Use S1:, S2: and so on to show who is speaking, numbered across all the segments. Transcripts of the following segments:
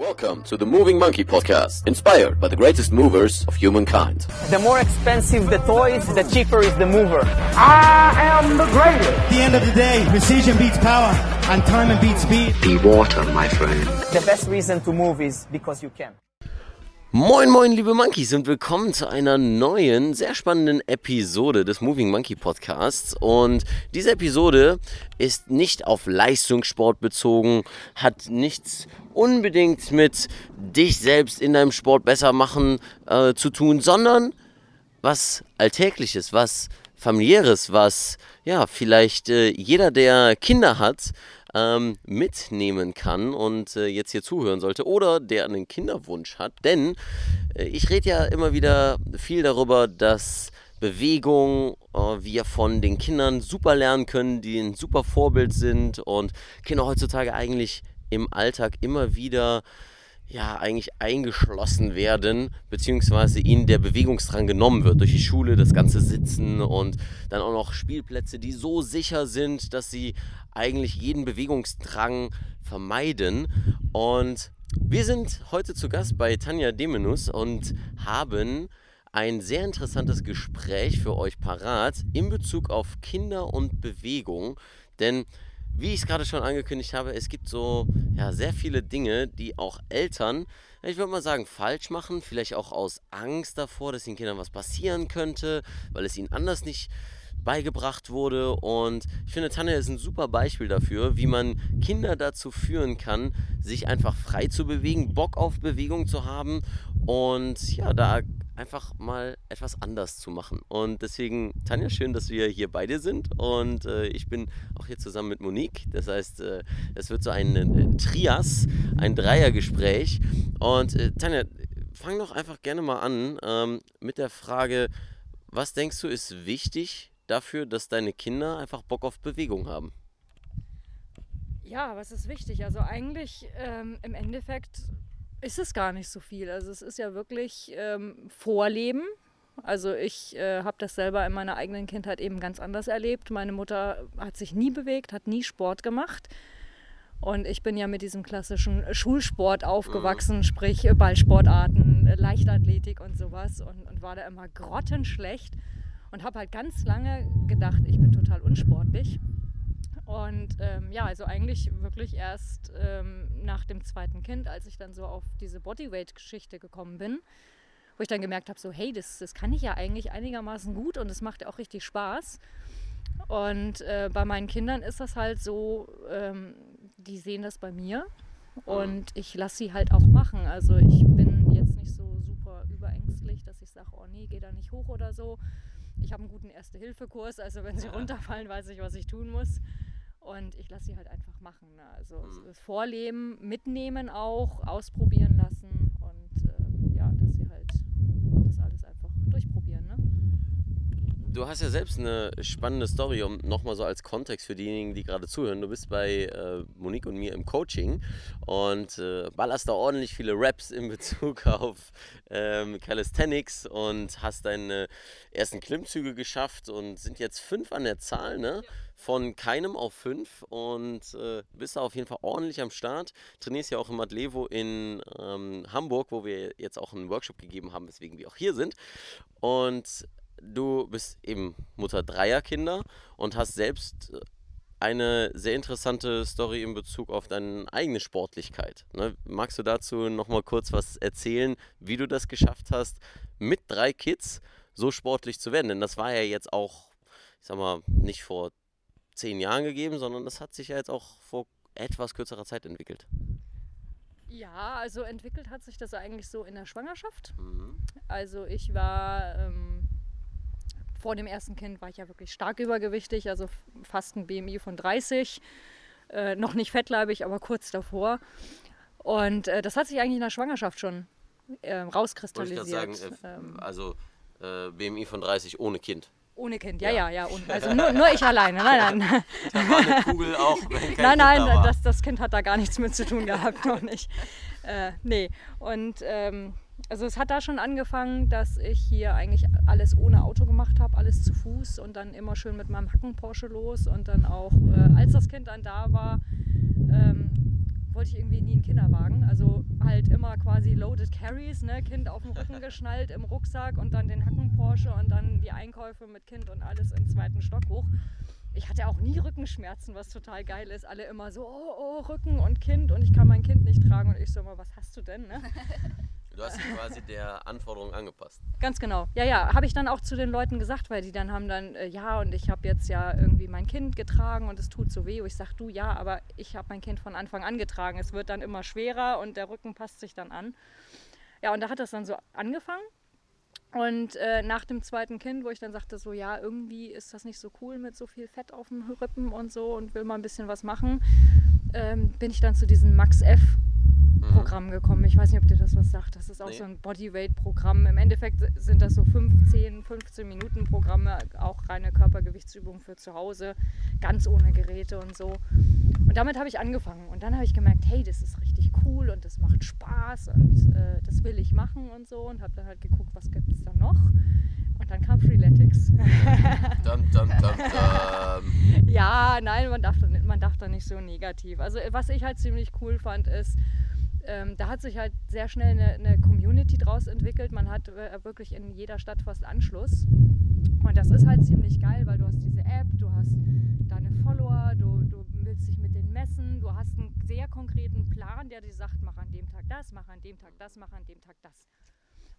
S1: Welcome to the Moving Monkey Podcast, inspired by the greatest movers of humankind.
S2: The more expensive the toys, the cheaper is the mover.
S3: I am the greatest.
S4: At the end of the day, precision beats power, and time beats speed.
S5: Be water, my friend.
S2: The best reason to move is because you can.
S1: Moin, moin, liebe Monkeys und willkommen zu einer neuen, sehr spannenden Episode des Moving Monkey Podcasts. Und diese Episode ist nicht auf Leistungssport bezogen, hat nichts unbedingt mit dich selbst in deinem Sport besser machen äh, zu tun, sondern was Alltägliches, was familiäres, was ja vielleicht äh, jeder, der Kinder hat, ähm, mitnehmen kann und äh, jetzt hier zuhören sollte oder der einen Kinderwunsch hat. Denn äh, ich rede ja immer wieder viel darüber, dass Bewegung äh, wir von den Kindern super lernen können, die ein super Vorbild sind und Kinder heutzutage eigentlich im Alltag immer wieder ja, eigentlich eingeschlossen werden, beziehungsweise ihnen der Bewegungsdrang genommen wird durch die Schule, das ganze Sitzen und dann auch noch Spielplätze, die so sicher sind, dass sie eigentlich jeden Bewegungsdrang vermeiden. Und wir sind heute zu Gast bei Tanja Demenus und haben ein sehr interessantes Gespräch für euch parat in Bezug auf Kinder und Bewegung. Denn wie ich es gerade schon angekündigt habe, es gibt so ja, sehr viele Dinge, die auch Eltern, ich würde mal sagen, falsch machen. Vielleicht auch aus Angst davor, dass den Kindern was passieren könnte, weil es ihnen anders nicht beigebracht wurde. Und ich finde, Tanja ist ein super Beispiel dafür, wie man Kinder dazu führen kann, sich einfach frei zu bewegen, Bock auf Bewegung zu haben und ja, da einfach mal etwas anders zu machen. Und deswegen, Tanja, schön, dass wir hier bei dir sind. Und äh, ich bin auch hier zusammen mit Monique. Das heißt, äh, es wird so ein äh, Trias, ein Dreiergespräch. Und äh, Tanja, fang doch einfach gerne mal an ähm, mit der Frage, was denkst du ist wichtig dafür, dass deine Kinder einfach Bock auf Bewegung haben?
S6: Ja, was ist wichtig? Also eigentlich ähm, im Endeffekt ist es gar nicht so viel. Also es ist ja wirklich ähm, Vorleben. Also ich äh, habe das selber in meiner eigenen Kindheit eben ganz anders erlebt. Meine Mutter hat sich nie bewegt, hat nie Sport gemacht. Und ich bin ja mit diesem klassischen Schulsport aufgewachsen, mhm. sprich Ballsportarten, Leichtathletik und sowas und, und war da immer grottenschlecht und habe halt ganz lange gedacht, ich bin total unsportlich. Und ähm, ja, also eigentlich wirklich erst ähm, nach dem zweiten Kind, als ich dann so auf diese Bodyweight-Geschichte gekommen bin, wo ich dann gemerkt habe, so hey, das, das kann ich ja eigentlich einigermaßen gut und es macht ja auch richtig Spaß. Und äh, bei meinen Kindern ist das halt so, ähm, die sehen das bei mir und ich lasse sie halt auch machen. Also ich bin jetzt nicht so super überängstlich, dass ich sage, oh nee, geh da nicht hoch oder so. Ich habe einen guten Erste-Hilfe-Kurs, also wenn sie runterfallen, weiß ich, was ich tun muss. Und ich lasse sie halt einfach machen. Ne? Also mhm. das Vorleben, mitnehmen auch, ausprobieren lassen und äh, ja, dass sie halt das alles einfach durchprobieren. Ne?
S1: Du hast ja selbst eine spannende Story, um nochmal so als Kontext für diejenigen, die gerade zuhören. Du bist bei äh, Monique und mir im Coaching und äh, ballerst da ordentlich viele Raps in Bezug auf ähm, Calisthenics und hast deine ersten Klimmzüge geschafft und sind jetzt fünf an der Zahl, ne? Ja von keinem auf fünf und äh, bist da auf jeden Fall ordentlich am Start. Trainierst ja auch im Adlevo in ähm, Hamburg, wo wir jetzt auch einen Workshop gegeben haben, weswegen wir auch hier sind. Und du bist eben Mutter dreier Kinder und hast selbst eine sehr interessante Story in Bezug auf deine eigene Sportlichkeit. Ne? Magst du dazu nochmal kurz was erzählen, wie du das geschafft hast, mit drei Kids so sportlich zu werden? Denn das war ja jetzt auch, ich sag mal, nicht vor zehn Jahren gegeben, sondern das hat sich ja jetzt auch vor etwas kürzerer Zeit entwickelt.
S6: Ja, also entwickelt hat sich das eigentlich so in der Schwangerschaft. Mhm. Also ich war ähm, vor dem ersten Kind war ich ja wirklich stark übergewichtig, also fast ein BMI von 30. Äh, noch nicht fettleibig, aber kurz davor. Und äh, das hat sich eigentlich in der Schwangerschaft schon äh, rauskristallisiert.
S1: Sagen, äh, ähm, also äh, BMI von 30 ohne Kind.
S6: Ohne Kind, ja, ja, ja. ja. Also nur, nur ich alleine. Nein, nein.
S1: Da war eine Kugel auch.
S6: Nein, nein, da das, das Kind hat da gar nichts mit zu tun gehabt, noch nicht. Äh, nee. Und ähm, also es hat da schon angefangen, dass ich hier eigentlich alles ohne Auto gemacht habe, alles zu Fuß und dann immer schön mit meinem Hacken Porsche los und dann auch, äh, als das Kind dann da war, ähm, wollte ich irgendwie nie einen Kinderwagen. Also halt immer quasi loaded carries, ne? Kind auf dem Rücken geschnallt im Rucksack und dann den Hacken Porsche und dann die Einkäufe mit Kind und alles im zweiten Stock hoch. Ich hatte auch nie Rückenschmerzen, was total geil ist. Alle immer so, oh, oh, Rücken und Kind und ich kann mein Kind nicht tragen. Und ich so immer, was hast du denn? Ne?
S1: Du hast dich quasi der Anforderung angepasst.
S6: Ganz genau. Ja, ja, habe ich dann auch zu den Leuten gesagt, weil die dann haben dann, äh, ja, und ich habe jetzt ja irgendwie mein Kind getragen und es tut so weh. Und ich sage, du, ja, aber ich habe mein Kind von Anfang an getragen. Es wird dann immer schwerer und der Rücken passt sich dann an. Ja, und da hat das dann so angefangen. Und äh, nach dem zweiten Kind, wo ich dann sagte, so, ja, irgendwie ist das nicht so cool mit so viel Fett auf dem Rippen und so und will mal ein bisschen was machen, ähm, bin ich dann zu diesem Max F Programm gekommen. Ich weiß nicht, ob dir das was sagt. Das ist auch
S1: Nee.
S6: so ein Bodyweight-Programm. Im Endeffekt sind das so 15, 15 Minuten Programme, auch reine Körpergewichtsübungen für zu Hause, ganz ohne Geräte und so. Und damit habe ich angefangen. Und dann habe ich gemerkt, hey, das ist richtig cool und das macht Spaß und äh, das will ich machen und so. Und habe dann halt geguckt, was gibt es da noch. Und dann kam Freeletics.
S1: Dum, dum, dum, dum.
S6: Ja, nein, man darf, da nicht, man darf da nicht so negativ. Also was ich halt ziemlich cool fand, ist, ähm, da hat sich halt sehr schnell eine, eine Community draus entwickelt. Man hat äh, wirklich in jeder Stadt fast Anschluss. Und das ist halt ziemlich geil, weil du hast diese App, du hast deine Follower, du, du willst dich mit denen messen, du hast einen sehr konkreten Plan, der dir sagt, mach an dem Tag das, mach an dem Tag das, mach an dem Tag das.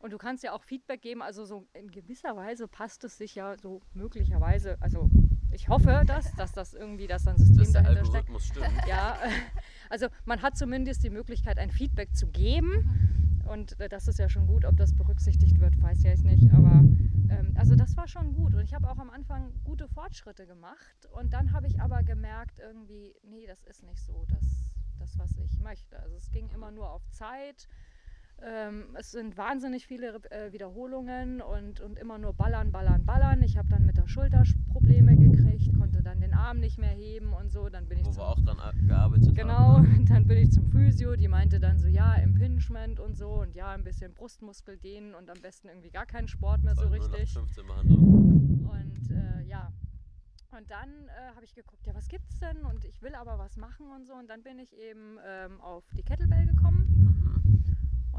S6: Und du kannst ja auch Feedback geben, also so in gewisser Weise passt es sich ja so möglicherweise, also ich hoffe das, dass das irgendwie, dass da ein System
S1: Dass der
S6: dahinter steckt.
S1: Algorithmus stimmt.
S6: Ja, also man hat zumindest die Möglichkeit, ein Feedback zu geben. Und äh, das ist ja schon gut, ob das berücksichtigt wird, weiß ja ich nicht. Aber ähm, also das war schon gut. Und ich habe auch am Anfang gute Fortschritte gemacht. Und dann habe ich aber gemerkt, irgendwie, nee, das ist nicht so, das, das was ich möchte. Also es ging immer nur auf Zeit. Ähm, es sind wahnsinnig viele äh, Wiederholungen und, und immer nur ballern, ballern, ballern. Ich habe dann mit der Schulter Probleme gekriegt, konnte dann den Arm nicht mehr heben und so. Dann bin ich
S1: Wo
S6: zum
S1: wir auch dran gearbeitet
S6: Genau,
S1: haben.
S6: dann bin ich zum Physio, die meinte dann so, ja, Impingement und so und ja, ein bisschen Brustmuskel dehnen und am besten irgendwie gar keinen Sport mehr so richtig.
S1: 0815 Behandlung.
S6: Und äh, ja, und dann äh, habe ich geguckt, ja, was gibt's denn? Und ich will aber was machen und so. Und dann bin ich eben ähm, auf die Kettlebell gekommen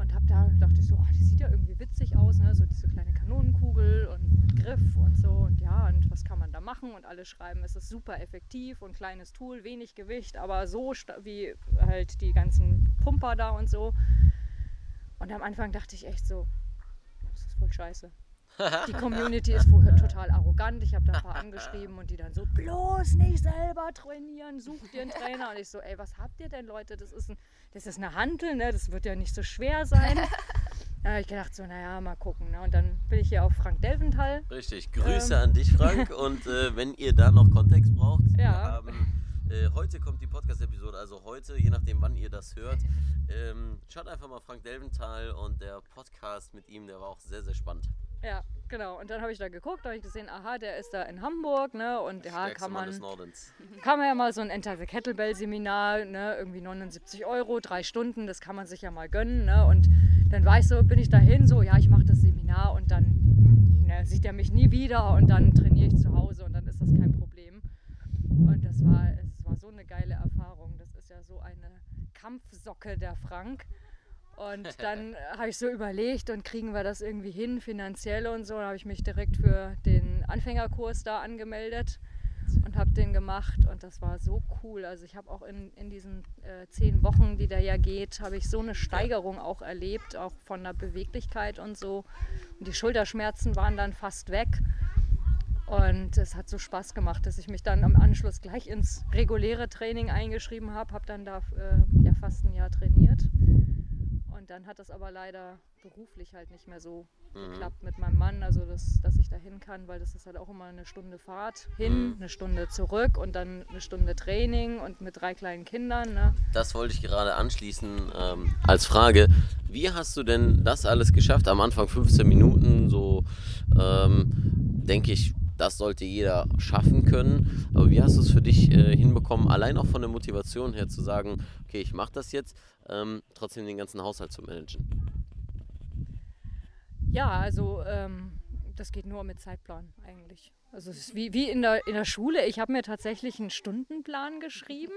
S6: und habe da dachte ich so, oh, die sieht ja irgendwie witzig aus, ne? so diese kleine Kanonenkugel und mit Griff und so und ja, und was kann man da machen? Und alle schreiben, es ist super effektiv und kleines Tool, wenig Gewicht, aber so wie halt die ganzen Pumper da und so. Und am Anfang dachte ich echt so, das ist voll scheiße. Die Community ist vorher total arrogant. Ich habe da ein paar angeschrieben und die dann so, bloß nicht selber trainieren, such dir einen Trainer. Und ich so, ey, was habt ihr denn, Leute? Das ist, ein, das ist eine Hantel, ne? das wird ja nicht so schwer sein. Da habe ich gedacht, so, naja, mal gucken. Ne? Und dann bin ich hier auf Frank Delventhal.
S1: Richtig, Grüße
S6: Ähm.
S1: an dich, Frank. Und äh, wenn ihr da noch Kontext braucht, wir
S6: Ja.
S1: haben, äh, heute kommt die Podcast-Episode, also heute, je nachdem, wann ihr das hört. Ähm, schaut einfach mal Frank Delventhal und der Podcast mit ihm, der war auch sehr, sehr spannend.
S6: Ja, genau. Und dann habe ich da geguckt, habe ich gesehen, aha, der ist da in Hamburg, ne? Und ja, kann man, kann man ja mal so ein Enter the Kettlebell Seminar, ne? Irgendwie 79 Euro, drei Stunden, das kann man sich ja mal gönnen, ne? Und dann war ich so, bin ich dahin, so, ja, ich mache das Seminar und dann ne, sieht er mich nie wieder und dann trainiere ich zu Hause und dann ist das kein Problem. Und das war, es war so eine geile Erfahrung. Das ist ja so eine Kampfsocke, der Frank. Und dann habe ich so überlegt und kriegen wir das irgendwie hin, finanziell und so. Dann habe ich mich direkt für den Anfängerkurs da angemeldet und habe den gemacht und das war so cool. Also ich habe auch in, in diesen äh, zehn Wochen, die da ja geht, habe ich so eine Steigerung auch erlebt, auch von der Beweglichkeit und so. Und die Schulterschmerzen waren dann fast weg. Und es hat so Spaß gemacht, dass ich mich dann am Anschluss gleich ins reguläre Training eingeschrieben habe, habe dann da äh, ja fast ein Jahr trainiert. Und dann hat das aber leider beruflich halt nicht mehr so geklappt mit meinem Mann, also das, dass ich da hin kann, weil das ist halt auch immer eine Stunde Fahrt hin, eine Stunde zurück und dann eine Stunde Training und mit drei kleinen Kindern. Ne?
S1: Das wollte ich gerade anschließen ähm, als Frage. Wie hast du denn das alles geschafft? Am Anfang 15 Minuten, so ähm, denke ich, das sollte jeder schaffen können. Aber wie hast du es für dich äh, hinbekommen, allein auch von der Motivation her zu sagen, okay, ich mache das jetzt, ähm, trotzdem den ganzen Haushalt zu managen?
S6: Ja, also ähm, das geht nur mit Zeitplan eigentlich. Also es ist wie, wie in, der, in der Schule. Ich habe mir tatsächlich einen Stundenplan geschrieben.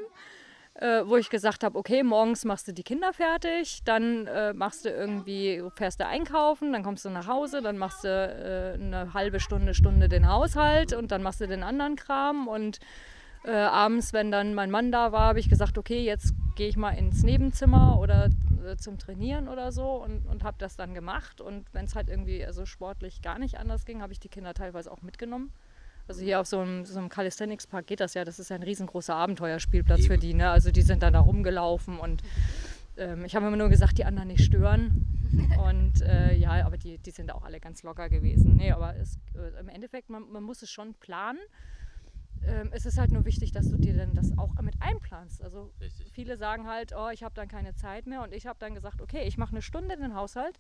S6: Äh, wo ich gesagt habe, okay, morgens machst du die Kinder fertig, dann äh, machst du irgendwie, fährst du einkaufen, dann kommst du nach Hause, dann machst du äh, eine halbe Stunde, Stunde den Haushalt und dann machst du den anderen Kram und äh, abends, wenn dann mein Mann da war, habe ich gesagt, okay, jetzt gehe ich mal ins Nebenzimmer oder äh, zum Trainieren oder so und, und habe das dann gemacht. Und wenn es halt irgendwie also sportlich gar nicht anders ging, habe ich die Kinder teilweise auch mitgenommen. Also hier auf so einem, so einem Calisthenics-Park geht das ja. Das ist ja ein riesengroßer Abenteuerspielplatz Eben. für die. Ne? Also die sind dann da rumgelaufen und ähm, ich habe immer nur gesagt, die anderen nicht stören. Und äh, ja, aber die, die sind auch alle ganz locker gewesen. Nee, aber es, äh, im Endeffekt, man, man muss es schon planen. Ähm, es ist halt nur wichtig, dass du dir dann das auch mit einplanst. Also Richtig. viele sagen halt, oh, ich habe dann keine Zeit mehr. Und ich habe dann gesagt, okay, ich mache eine Stunde in den Haushalt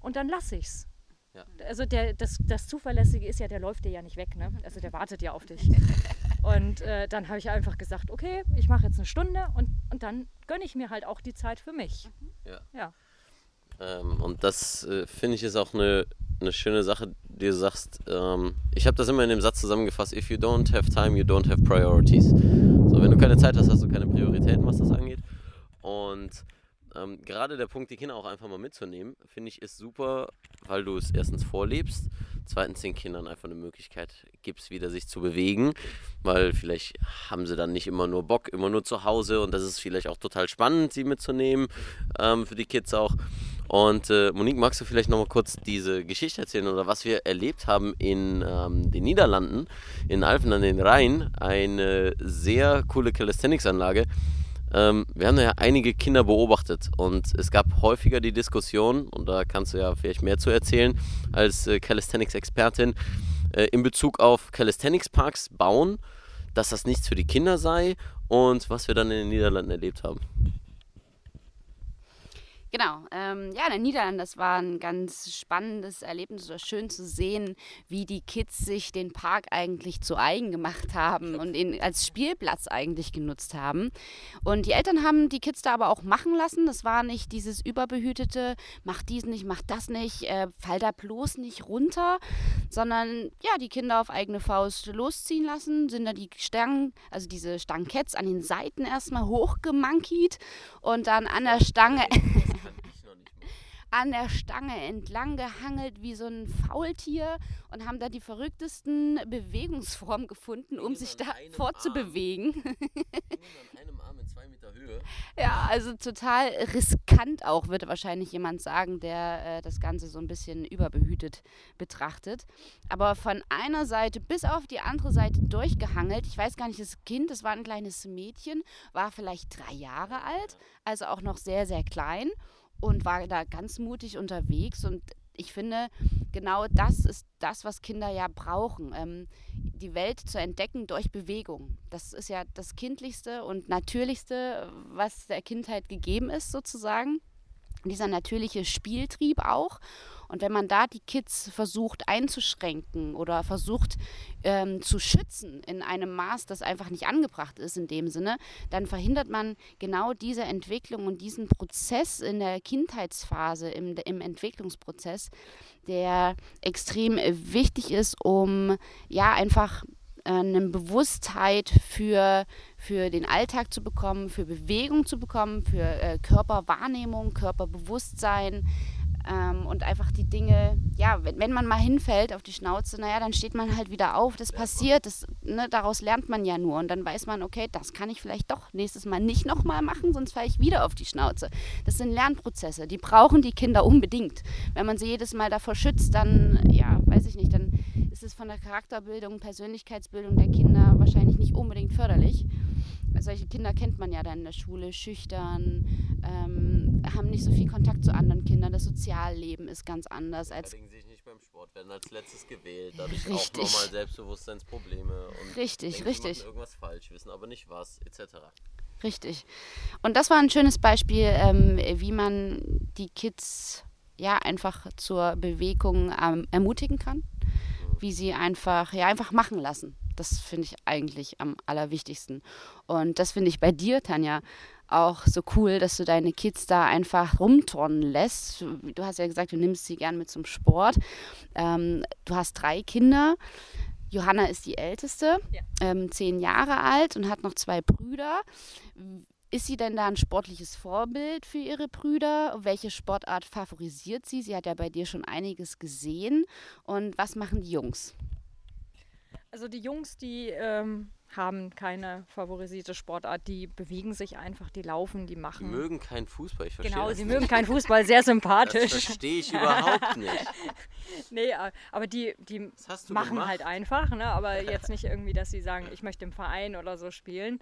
S6: und dann lasse ich's. Ja. Also der, das, das Zuverlässige ist ja, der läuft dir ja nicht weg, ne? Also der wartet ja auf dich. Und äh, dann habe ich einfach gesagt, okay, ich mache jetzt eine Stunde und, und dann gönne ich mir halt auch die Zeit für mich.
S1: Ja. ja. Ähm, und das äh, finde ich ist auch eine, eine schöne Sache, die du sagst. Ähm, ich habe das immer in dem Satz zusammengefasst: If you don't have time, you don't have priorities. So, wenn du keine Zeit hast, hast du keine Prioritäten, was das angeht. Und ähm, gerade der Punkt, die Kinder auch einfach mal mitzunehmen, finde ich, ist super, weil du es erstens vorlebst, zweitens den Kindern einfach eine Möglichkeit gibst, wieder sich zu bewegen, weil vielleicht haben sie dann nicht immer nur Bock, immer nur zu Hause und das ist vielleicht auch total spannend, sie mitzunehmen, ähm, für die Kids auch. Und äh, Monique, magst du vielleicht nochmal kurz diese Geschichte erzählen oder was wir erlebt haben in ähm, den Niederlanden, in Alpen an den Rhein, eine sehr coole Calisthenics-Anlage, ähm, wir haben ja einige Kinder beobachtet und es gab häufiger die Diskussion, und da kannst du ja vielleicht mehr zu erzählen als äh, Calisthenics-Expertin, äh, in Bezug auf Calisthenics-Parks bauen, dass das nichts für die Kinder sei und was wir dann in den Niederlanden erlebt haben.
S5: Genau, ähm, ja, in den Niederlanden, das war ein ganz spannendes Erlebnis oder schön zu sehen, wie die Kids sich den Park eigentlich zu eigen gemacht haben und ihn als Spielplatz eigentlich genutzt haben. Und die Eltern haben die Kids da aber auch machen lassen. Das war nicht dieses überbehütete, mach dies nicht, mach das nicht, äh, fall da bloß nicht runter, sondern ja, die Kinder auf eigene Faust losziehen lassen, sind da die Stangen, also diese Stanketts an den Seiten erstmal hochgemankiet und dann an der Stange. an der Stange entlang gehangelt wie so ein Faultier und haben da die verrücktesten Bewegungsformen gefunden, um sich da fortzubewegen. an einem Arm in zwei Meter Höhe. Ja, also total riskant auch, würde wahrscheinlich jemand sagen, der äh, das Ganze so ein bisschen überbehütet betrachtet. Aber von einer Seite bis auf die andere Seite durchgehangelt. Ich weiß gar nicht, das Kind, das war ein kleines Mädchen, war vielleicht drei Jahre alt, also auch noch sehr, sehr klein und war da ganz mutig unterwegs. Und ich finde, genau das ist das, was Kinder ja brauchen. Ähm, die Welt zu entdecken durch Bewegung. Das ist ja das Kindlichste und Natürlichste, was der Kindheit gegeben ist, sozusagen. Dieser natürliche Spieltrieb auch. Und wenn man da die Kids versucht einzuschränken oder versucht ähm, zu schützen in einem Maß, das einfach nicht angebracht ist in dem Sinne, dann verhindert man genau diese Entwicklung und diesen Prozess in der Kindheitsphase, im, im Entwicklungsprozess, der extrem wichtig ist, um ja einfach äh, eine Bewusstheit für, für den Alltag zu bekommen, für Bewegung zu bekommen, für äh, Körperwahrnehmung, Körperbewusstsein, ähm, und einfach die Dinge, ja, wenn, wenn man mal hinfällt auf die Schnauze, naja, dann steht man halt wieder auf, das passiert, das, ne, daraus lernt man ja nur und dann weiß man, okay, das kann ich vielleicht doch nächstes Mal nicht nochmal machen, sonst falle ich wieder auf die Schnauze. Das sind Lernprozesse, die brauchen die Kinder unbedingt. Wenn man sie jedes Mal davor schützt, dann, ja, weiß ich nicht, dann ist es von der Charakterbildung, Persönlichkeitsbildung der Kinder wahrscheinlich nicht unbedingt förderlich solche Kinder kennt man ja dann in der Schule, schüchtern, ähm, haben nicht so viel Kontakt zu anderen Kindern. Das Sozialleben ist ganz anders. Als
S1: Beteiligen sich nicht beim Sport, werden als letztes gewählt, dadurch richtig. auch nochmal Selbstbewusstseinsprobleme und
S5: richtig, denken, richtig.
S1: irgendwas falsch, wissen aber nicht was, etc.
S5: Richtig. Und das war ein schönes Beispiel, ähm, wie man die Kids ja einfach zur Bewegung ähm, ermutigen kann, mhm. wie sie einfach ja einfach machen lassen. Das finde ich eigentlich am allerwichtigsten. Und das finde ich bei dir, Tanja, auch so cool, dass du deine Kids da einfach rumturnen lässt. Du hast ja gesagt, du nimmst sie gern mit zum Sport. Ähm, du hast drei Kinder. Johanna ist die älteste,
S6: Ja.
S5: ähm, zehn Jahre alt und hat noch zwei Brüder. Ist sie denn da ein sportliches Vorbild für ihre Brüder? Welche Sportart favorisiert sie? Sie hat ja bei dir schon einiges gesehen. Und was machen die Jungs?
S6: Also die Jungs, die ähm, haben keine favorisierte Sportart. Die bewegen sich einfach, die laufen, die
S1: Die
S6: machen.
S1: mögen keinen Fußball, ich verstehe
S6: genau,
S1: das
S6: sie
S1: nicht.
S6: mögen keinen Fußball, sehr
S1: Das
S6: sympathisch.
S1: verstehe ich überhaupt nicht.
S6: Nee, aber die, die machen
S1: gemacht?
S6: halt einfach, ne? aber jetzt nicht irgendwie, dass sie sagen, ich möchte im Verein oder so spielen.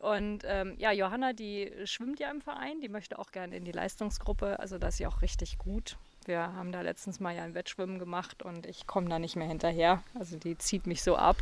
S6: Und ähm, ja, Johanna, die schwimmt ja im Verein, die möchte auch gerne in die Leistungsgruppe, also da ist sie auch richtig gut. Wir haben da letztens mal ja ein Wettschwimmen gemacht und ich komme da nicht mehr hinterher. Also die zieht mich so ab.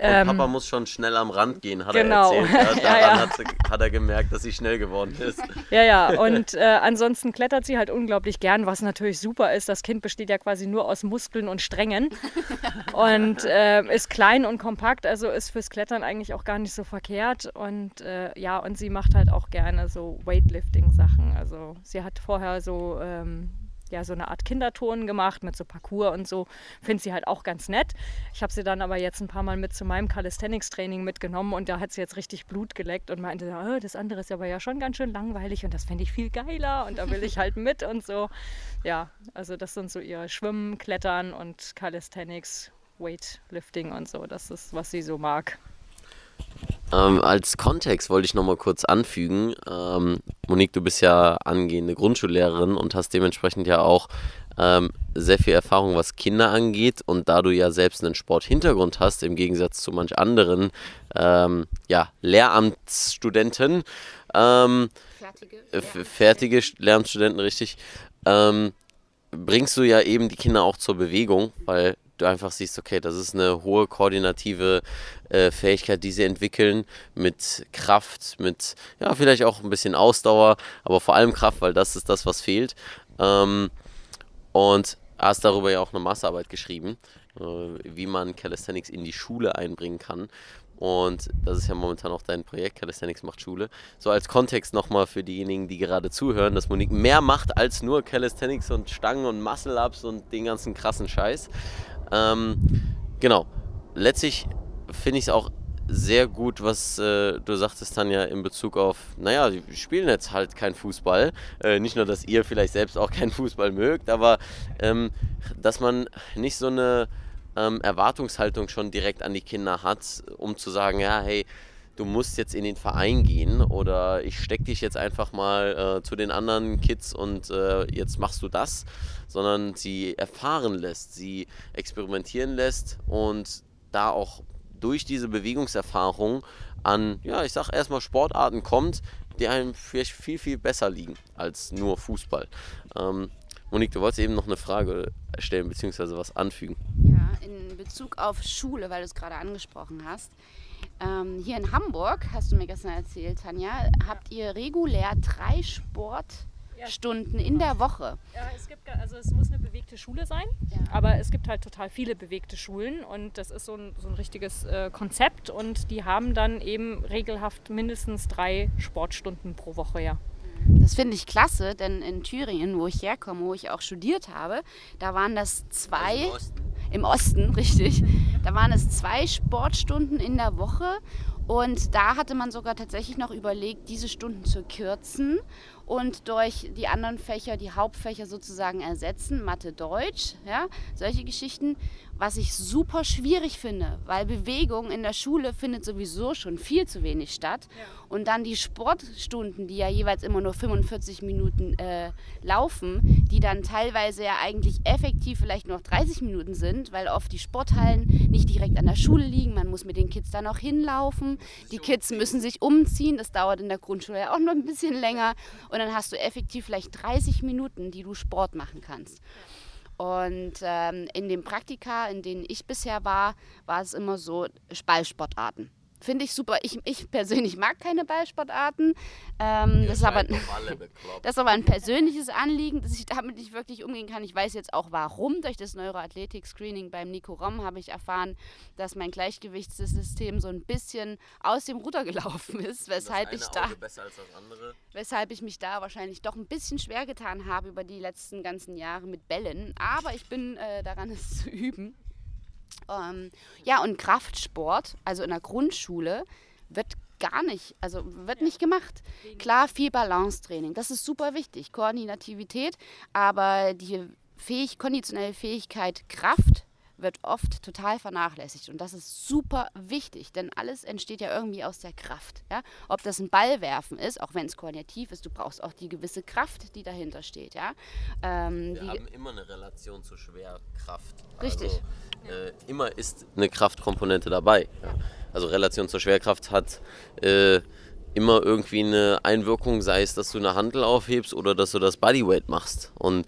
S1: Und
S6: Ähm,
S1: Papa muss schon schnell am Rand gehen, hat
S6: genau.
S1: er erzählt. Ja,
S6: Ja,
S1: daran
S6: ja.
S1: Hat, sie, hat er gemerkt, dass sie schnell geworden ist.
S6: Ja, ja, und äh, ansonsten klettert sie halt unglaublich gern, was natürlich super ist. Das Kind besteht ja quasi nur aus Muskeln und Strängen und äh, ist klein und kompakt, also ist fürs Klettern eigentlich auch gar nicht so verkehrt. Und äh, ja, und sie macht halt auch gerne so Weightlifting-Sachen. Also sie hat vorher so. Ähm, ja, so eine Art Kinderturnen gemacht mit so Parcours und so. Finde sie halt auch ganz nett. Ich habe sie dann aber jetzt ein paar Mal mit zu meinem Calisthenics-Training mitgenommen und da hat sie jetzt richtig Blut geleckt und meinte, oh, das andere ist aber ja schon ganz schön langweilig und das fände ich viel geiler und da will ich halt mit und so. Ja, also das sind so ihre Schwimmen, Klettern und Calisthenics, Weightlifting und so. Das ist, was sie so mag.
S1: Ähm, als Kontext wollte ich nochmal kurz anfügen. Ähm, Monique, du bist ja angehende Grundschullehrerin und hast dementsprechend ja auch ähm, sehr viel Erfahrung, was Kinder angeht. Und da du ja selbst einen Sporthintergrund hast, im Gegensatz zu manch anderen ähm, ja, Lehramtsstudenten, ähm,
S5: Fertige?
S1: äh, f- fertige St- Lehramtsstudenten, richtig, ähm, bringst du ja eben die Kinder auch zur Bewegung, weil du einfach siehst, okay, das ist eine hohe koordinative äh, Fähigkeit, die sie entwickeln mit Kraft, mit ja, vielleicht auch ein bisschen Ausdauer, aber vor allem Kraft, weil das ist das, was fehlt. Ähm, und hast darüber ja auch eine Masterarbeit geschrieben, äh, wie man Calisthenics in die Schule einbringen kann. Und das ist ja momentan auch dein Projekt, Calisthenics macht Schule. So als Kontext nochmal für diejenigen, die gerade zuhören, dass Monique mehr macht als nur Calisthenics und Stangen und Muscle-Ups und den ganzen krassen Scheiß. Ähm, genau. Letztlich finde ich es auch sehr gut, was äh, du sagtest, Tanja, in Bezug auf, naja, die spielen jetzt halt kein Fußball. Äh, nicht nur, dass ihr vielleicht selbst auch keinen Fußball mögt, aber ähm, dass man nicht so eine ähm, Erwartungshaltung schon direkt an die Kinder hat, um zu sagen, ja, hey, du musst jetzt in den Verein gehen oder ich steck dich jetzt einfach mal äh, zu den anderen Kids und äh, jetzt machst du das, sondern sie erfahren lässt, sie experimentieren lässt und da auch durch diese Bewegungserfahrung an, ja, ich sag erstmal Sportarten kommt, die einem vielleicht viel, viel besser liegen als nur Fußball. Ähm, Monique, du wolltest eben noch eine Frage stellen, beziehungsweise was anfügen.
S5: Ja, in Bezug auf Schule, weil du es gerade angesprochen hast. Ähm, hier in Hamburg, hast du mir gestern erzählt, Tanja, habt ihr regulär drei Sportstunden in der Woche.
S6: Ja, es gibt, also es muss eine bewegte Schule sein,
S5: Ja.
S6: aber es gibt halt total viele bewegte Schulen und das ist so ein, so ein richtiges äh, Konzept und die haben dann eben regelhaft mindestens drei Sportstunden pro Woche, ja.
S5: Das finde ich klasse, denn in Thüringen, wo ich herkomme, wo ich auch studiert habe, da waren das zwei. Im Osten, richtig. Da waren es zwei Sportstunden in der Woche. Und da hatte man sogar tatsächlich noch überlegt, diese Stunden zu kürzen und durch die anderen Fächer, die Hauptfächer sozusagen ersetzen, Mathe, Deutsch, ja, solche Geschichten, was ich super schwierig finde, weil Bewegung in der Schule findet sowieso schon viel zu wenig statt. Und dann die Sportstunden, die ja jeweils immer nur 45 Minuten äh, laufen, die dann teilweise ja eigentlich effektiv vielleicht noch 30 Minuten sind, weil oft die Sporthallen nicht direkt an der Schule liegen. Man muss mit den Kids dann auch hinlaufen. Die Kids müssen sich umziehen. Das dauert in der Grundschule ja auch noch ein bisschen länger. Und dann hast du effektiv vielleicht 30 Minuten, die du Sport machen kannst. Und ähm, in den Praktika, in denen ich bisher war, war es immer so Ballsportarten. Finde ich super. Ich, ich persönlich mag keine Ballsportarten. Ähm, das, ist aber, das ist aber ein persönliches Anliegen, dass ich damit nicht wirklich umgehen kann. Ich weiß jetzt auch warum. Durch das Neuroathletik-Screening beim Nico Rom habe ich erfahren, dass mein Gleichgewichtssystem so ein bisschen aus dem Ruder gelaufen ist, weshalb ich da weshalb ich mich da wahrscheinlich doch ein bisschen schwer getan habe über die letzten ganzen Jahre mit Bällen. Aber ich bin äh, daran, es zu üben. Ähm, ja, und Kraftsport, also in der Grundschule, wird gar nicht, also wird nicht gemacht. Klar, viel Balancetraining, das ist super wichtig, Koordinativität, aber die fähig, konditionelle Fähigkeit Kraft wird oft total vernachlässigt und das ist super wichtig, denn alles entsteht ja irgendwie aus der Kraft. Ja? Ob das ein Ballwerfen ist, auch wenn es koordinativ ist, du brauchst auch die gewisse Kraft, die dahinter steht. Ja?
S1: Ähm, Wir haben immer eine Relation zur Schwerkraft.
S5: Richtig.
S1: Also, äh, immer ist eine Kraftkomponente dabei. Ja? Also Relation zur Schwerkraft hat äh, immer irgendwie eine Einwirkung, sei es, dass du eine Handel aufhebst oder dass du das Bodyweight machst. Und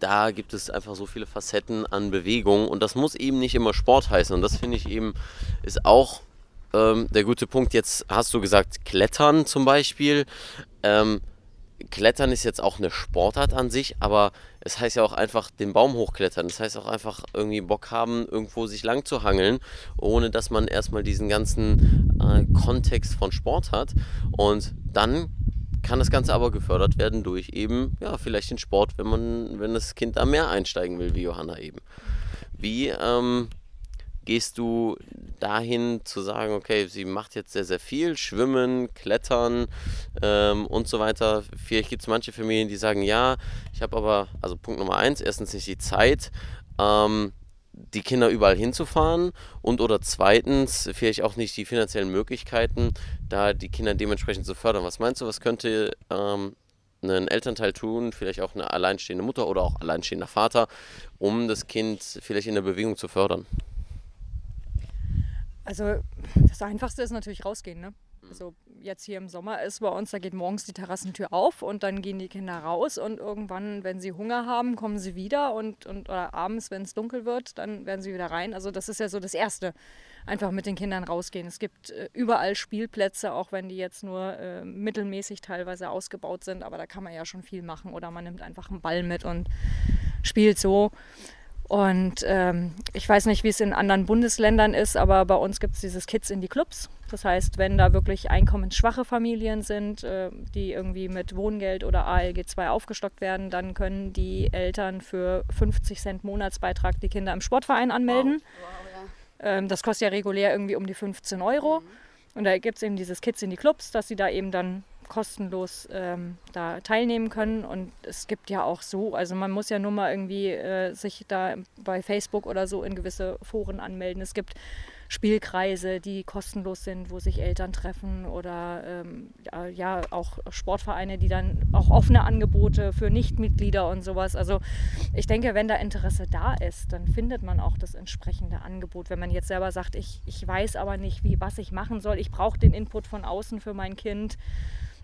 S1: da gibt es einfach so viele Facetten an Bewegung und das muss eben nicht immer Sport heißen. Und das finde ich eben ist auch ähm, der gute Punkt. Jetzt hast du gesagt, Klettern zum Beispiel. Ähm, Klettern ist jetzt auch eine Sportart an sich, aber es heißt ja auch einfach den Baum hochklettern. Das heißt auch einfach irgendwie Bock haben, irgendwo sich lang zu hangeln, ohne dass man erstmal diesen ganzen äh, Kontext von Sport hat. Und dann kann das Ganze aber gefördert werden durch eben, ja, vielleicht den Sport, wenn man, wenn das Kind da mehr einsteigen will, wie Johanna eben. Wie ähm, gehst du dahin zu sagen, okay, sie macht jetzt sehr, sehr viel, Schwimmen, Klettern ähm, und so weiter. Vielleicht gibt es manche Familien, die sagen, ja, ich habe aber, also Punkt Nummer eins, erstens nicht die Zeit, ähm, die Kinder überall hinzufahren und oder zweitens vielleicht auch nicht die finanziellen Möglichkeiten, da die Kinder dementsprechend zu fördern. Was meinst du, was könnte ähm, ein Elternteil tun, vielleicht auch eine alleinstehende Mutter oder auch alleinstehender Vater, um das Kind vielleicht in der Bewegung zu fördern?
S6: Also das Einfachste ist natürlich rausgehen. Ne? Also jetzt hier im Sommer ist bei uns, da geht morgens die Terrassentür auf und dann gehen die Kinder raus und irgendwann, wenn sie Hunger haben, kommen sie wieder und, und oder abends, wenn es dunkel wird, dann werden sie wieder rein. Also das ist ja so das Erste, einfach mit den Kindern rausgehen. Es gibt äh, überall Spielplätze, auch wenn die jetzt nur äh, mittelmäßig teilweise ausgebaut sind, aber da kann man ja schon viel machen oder man nimmt einfach einen Ball mit und spielt so. Und ähm, ich weiß nicht, wie es in anderen Bundesländern ist, aber bei uns gibt es dieses Kids in die Clubs. Das heißt, wenn da wirklich einkommensschwache Familien sind, äh, die irgendwie mit Wohngeld oder ALG 2 aufgestockt werden, dann können die Eltern für 50 Cent Monatsbeitrag die Kinder im Sportverein anmelden. Wow. Wow, ja. ähm, das kostet ja regulär irgendwie um die 15 Euro. Mhm. Und da gibt es eben dieses Kids in die Clubs, dass sie da eben dann kostenlos ähm, da teilnehmen können. Und es gibt ja auch so, also man muss ja nur mal irgendwie äh, sich da bei Facebook oder so in gewisse Foren anmelden. Es gibt Spielkreise, die kostenlos sind, wo sich Eltern treffen oder ähm, ja, auch Sportvereine, die dann auch offene Angebote für Nichtmitglieder und sowas. Also ich denke, wenn da Interesse da ist, dann findet man auch das entsprechende Angebot. Wenn man jetzt selber sagt, ich, ich weiß aber nicht, wie, was ich machen soll, ich brauche den Input von außen für mein Kind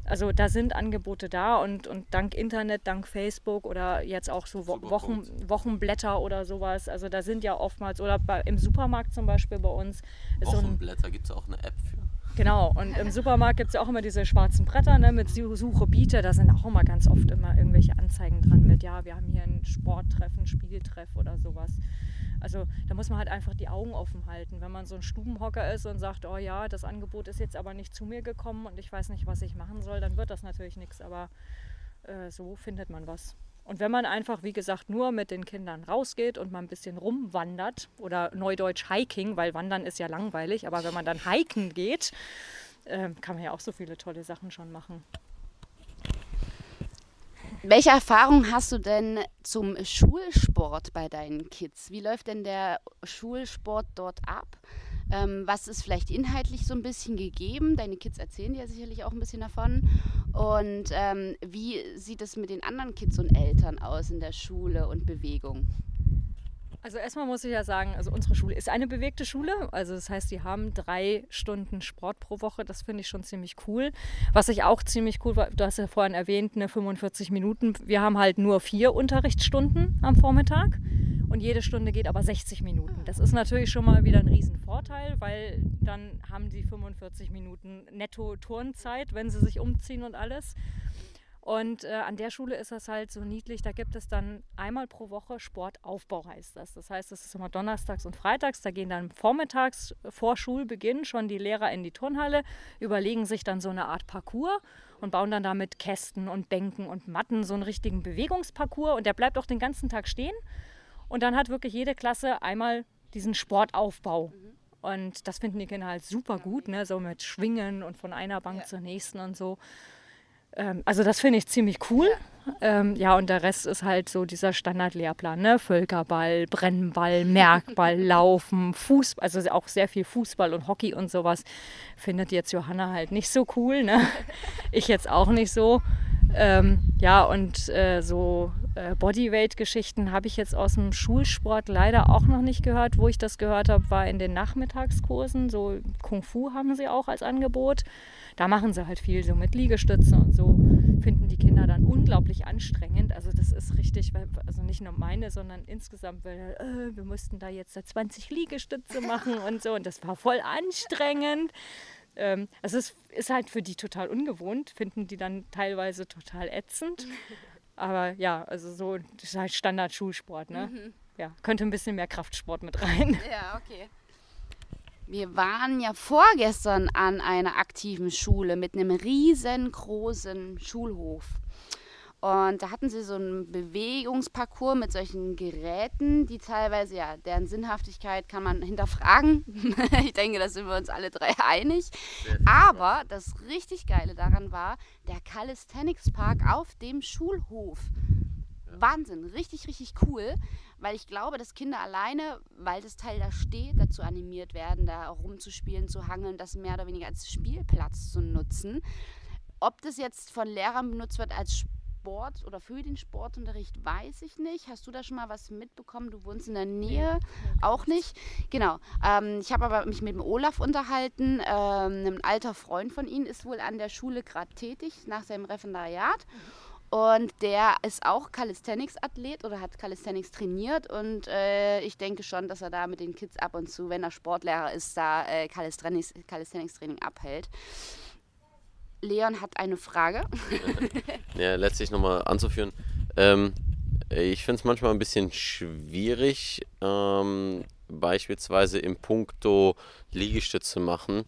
S6: also da sind Angebote da und, und dank Internet, dank Facebook oder jetzt auch so Wochen, Wochenblätter oder sowas. Also da sind ja oftmals, oder bei, im Supermarkt zum Beispiel bei uns.
S1: Wochenblätter so gibt es auch eine App für.
S6: Genau, und im Supermarkt gibt es ja auch immer diese schwarzen Bretter ne, mit Suche, Biete. Da sind auch immer ganz oft immer irgendwelche Anzeigen dran mit, ja, wir haben hier ein Sporttreffen, Spieltreff oder sowas. Also da muss man halt einfach die Augen offen halten. Wenn man so ein Stubenhocker ist und sagt, oh ja, das Angebot ist jetzt aber nicht zu mir gekommen und ich weiß nicht, was ich machen soll, dann wird das natürlich nichts. Aber äh, so findet man was. Und wenn man einfach, wie gesagt, nur mit den Kindern rausgeht und mal ein bisschen rumwandert oder neudeutsch Hiking, weil Wandern ist ja langweilig, aber wenn man dann hiken geht, äh, kann man ja auch so viele tolle Sachen schon machen.
S5: Welche Erfahrung hast du denn zum Schulsport bei deinen Kids? Wie läuft denn der Schulsport dort ab? Ähm, was ist vielleicht inhaltlich so ein bisschen gegeben? Deine Kids erzählen dir sicherlich auch ein bisschen davon. Und ähm, wie sieht es mit den anderen Kids und Eltern aus in der Schule und Bewegung?
S6: Also erstmal muss ich ja sagen, also unsere Schule ist eine bewegte Schule. Also das heißt, die haben drei Stunden Sport pro Woche. Das finde ich schon ziemlich cool. Was ich auch ziemlich cool war, du hast ja vorhin erwähnt, eine 45 Minuten. Wir haben halt nur vier Unterrichtsstunden am Vormittag und jede Stunde geht aber 60 Minuten. Das ist natürlich schon mal wieder ein Riesenvorteil, weil dann haben sie 45 Minuten netto Turnzeit, wenn sie sich umziehen und alles. Und äh, an der Schule ist das halt so niedlich, da gibt es dann einmal pro Woche Sportaufbau, heißt das. Das heißt, das ist immer donnerstags und freitags, da gehen dann vormittags vor Schulbeginn schon die Lehrer in die Turnhalle, überlegen sich dann so eine Art Parcours und bauen dann da mit Kästen und Bänken und Matten so einen richtigen Bewegungsparcours und der bleibt auch den ganzen Tag stehen. Und dann hat wirklich jede Klasse einmal diesen Sportaufbau. Und das finden die Kinder halt super gut, ne? so mit Schwingen und von einer Bank zur nächsten und so. Ähm, also das finde ich ziemlich cool. Ähm, ja, und der Rest ist halt so dieser Standardlehrplan, ne? Völkerball, Brennball, Merkball, Laufen, Fußball, also auch sehr viel Fußball und Hockey und sowas findet jetzt Johanna halt nicht so cool, ne? Ich jetzt auch nicht so. Ähm, ja, und äh, so äh, Bodyweight-Geschichten habe ich jetzt aus dem Schulsport leider auch noch nicht gehört. Wo ich das gehört habe, war in den Nachmittagskursen. So Kung Fu haben sie auch als Angebot. Da machen sie halt viel so mit Liegestützen und so. Finden die Kinder dann unglaublich anstrengend. Also das ist richtig, weil- also nicht nur meine, sondern insgesamt, weil äh, wir mussten da jetzt 20 Liegestütze machen und so. Und das war voll anstrengend. Ähm, also es ist halt für die total ungewohnt, finden die dann teilweise total ätzend. Aber ja, also so das ist halt Standard-Schulsport, ne? Ja, könnte ein bisschen mehr Kraftsport mit rein.
S5: Ja, okay. Wir waren ja vorgestern an einer aktiven Schule mit einem riesengroßen Schulhof. Und da hatten sie so einen Bewegungsparcours mit solchen Geräten, die teilweise, ja, deren Sinnhaftigkeit kann man hinterfragen. ich denke, da sind wir uns alle drei einig. Aber das richtig Geile daran war, der Calisthenics Park auf dem Schulhof. Wahnsinn, richtig, richtig cool, weil ich glaube, dass Kinder alleine, weil das Teil da steht, dazu animiert werden, da rumzuspielen, zu hangeln, das mehr oder weniger als Spielplatz zu nutzen. Ob das jetzt von Lehrern benutzt wird als Sport oder für den Sportunterricht, weiß ich nicht. Hast du da schon mal was mitbekommen? Du wohnst in der Nähe? Auch nicht? Genau. Ähm, ich habe aber mich mit dem Olaf unterhalten. Ähm, ein alter Freund von ihm ist wohl an der Schule gerade tätig nach seinem Referendariat. Und der ist auch Calisthenics-Athlet oder hat Calisthenics trainiert. Und äh, ich denke schon, dass er da mit den Kids ab und zu, wenn er Sportlehrer ist, da äh, Calisthenics- Calisthenics-Training abhält. Leon hat eine Frage.
S1: Ja, letztlich nochmal anzuführen. Ähm, ich finde es manchmal ein bisschen schwierig, ähm, beispielsweise im Punkto Liegestütze machen.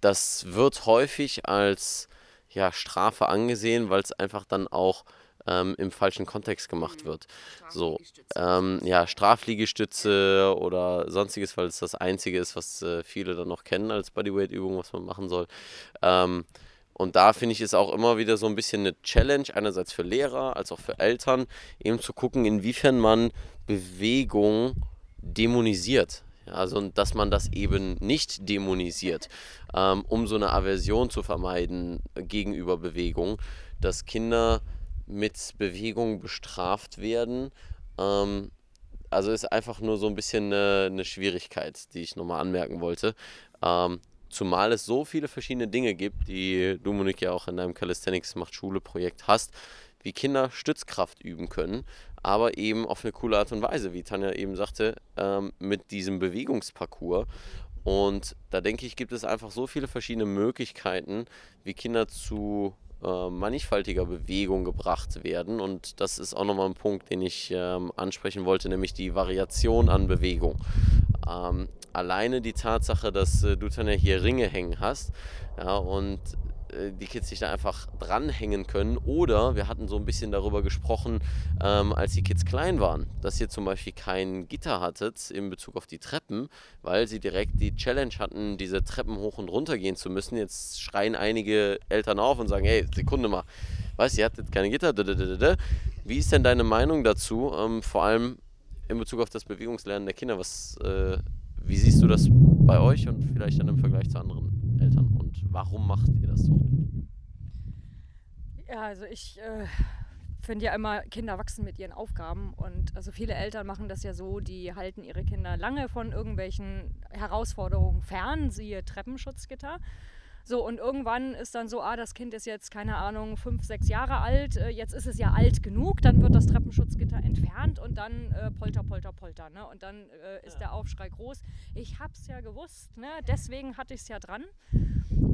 S1: Das wird häufig als ja, Strafe angesehen, weil es einfach dann auch ähm, im falschen Kontext gemacht wird. So, ähm, ja, Strafliegestütze oder sonstiges, weil es das einzige ist, was äh, viele dann noch kennen als Bodyweight-Übung, was man machen soll. Ähm, und da finde ich es auch immer wieder so ein bisschen eine Challenge, einerseits für Lehrer als auch für Eltern, eben zu gucken, inwiefern man Bewegung dämonisiert. Also, dass man das eben nicht dämonisiert, ähm, um so eine Aversion zu vermeiden gegenüber Bewegung, dass Kinder mit Bewegung bestraft werden. Ähm, also ist einfach nur so ein bisschen eine, eine Schwierigkeit, die ich nochmal anmerken wollte. Ähm, zumal es so viele verschiedene Dinge gibt, die du, Monique, ja auch in deinem Calisthenics macht Schule Projekt hast, wie Kinder Stützkraft üben können, aber eben auf eine coole Art und Weise, wie Tanja eben sagte, ähm, mit diesem Bewegungsparcours. Und da denke ich, gibt es einfach so viele verschiedene Möglichkeiten, wie Kinder zu äh, mannigfaltiger Bewegung gebracht werden. Und das ist auch nochmal ein Punkt, den ich ähm, ansprechen wollte, nämlich die Variation an Bewegung. Ähm, alleine die Tatsache, dass äh, du dann ja hier Ringe hängen hast ja, und die Kids sich da einfach dranhängen können. Oder wir hatten so ein bisschen darüber gesprochen, ähm, als die Kids klein waren, dass ihr zum Beispiel kein Gitter hattet in Bezug auf die Treppen, weil sie direkt die Challenge hatten, diese Treppen hoch und runter gehen zu müssen. Jetzt schreien einige Eltern auf und sagen, hey, Sekunde mal, was, ihr hattet keine Gitter? Wie ist denn deine Meinung dazu, ähm, vor allem in Bezug auf das Bewegungslernen der Kinder? Was, äh, wie siehst du das bei euch und vielleicht dann im Vergleich zu anderen Eltern? Und warum macht ihr das so?
S6: Ja, also ich äh, finde ja immer, Kinder wachsen mit ihren Aufgaben und also viele Eltern machen das ja so, die halten ihre Kinder lange von irgendwelchen Herausforderungen fern, siehe Treppenschutzgitter. So, und irgendwann ist dann so, ah, das Kind ist jetzt, keine Ahnung, fünf, sechs Jahre alt, äh, jetzt ist es ja alt genug, dann wird das Treppenschutzgitter entfernt und dann äh, polter, polter, polter. Ne? Und dann äh, ist der Aufschrei groß. Ich hab's ja gewusst, ne? deswegen hatte ich es ja dran.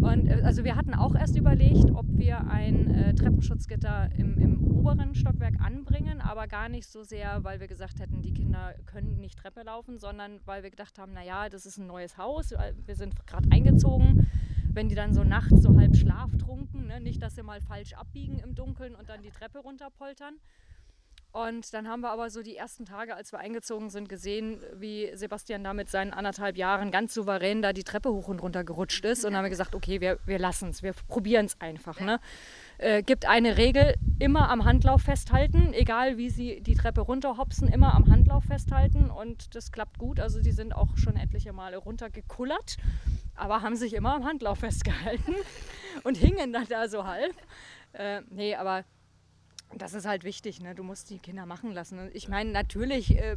S6: Und äh, also wir hatten auch erst überlegt, ob wir ein äh, Treppenschutzgitter im, im oberen Stockwerk anbringen, aber gar nicht so sehr, weil wir gesagt hätten, die Kinder können nicht Treppe laufen, sondern weil wir gedacht haben, naja, das ist ein neues Haus, äh, wir sind gerade eingezogen. Wenn die dann so nachts so halb schlaftrunken, ne? nicht, dass sie mal falsch abbiegen im Dunkeln und dann die Treppe runterpoltern. Und dann haben wir aber so die ersten Tage, als wir eingezogen sind, gesehen, wie Sebastian da mit seinen anderthalb Jahren ganz souverän da die Treppe hoch und runter gerutscht ist. Und dann haben wir gesagt, okay, wir, wir lassen es, wir probieren es einfach. Ne? Äh, gibt eine Regel, immer am Handlauf festhalten, egal wie sie die Treppe runterhopsen, immer am Handlauf festhalten. Und das klappt gut. Also die sind auch schon etliche Male runtergekullert, aber haben sich immer am Handlauf festgehalten und hingen dann da so halb. Äh, nee, aber das ist halt wichtig, ne? Du musst die Kinder machen lassen. Ich meine, natürlich äh,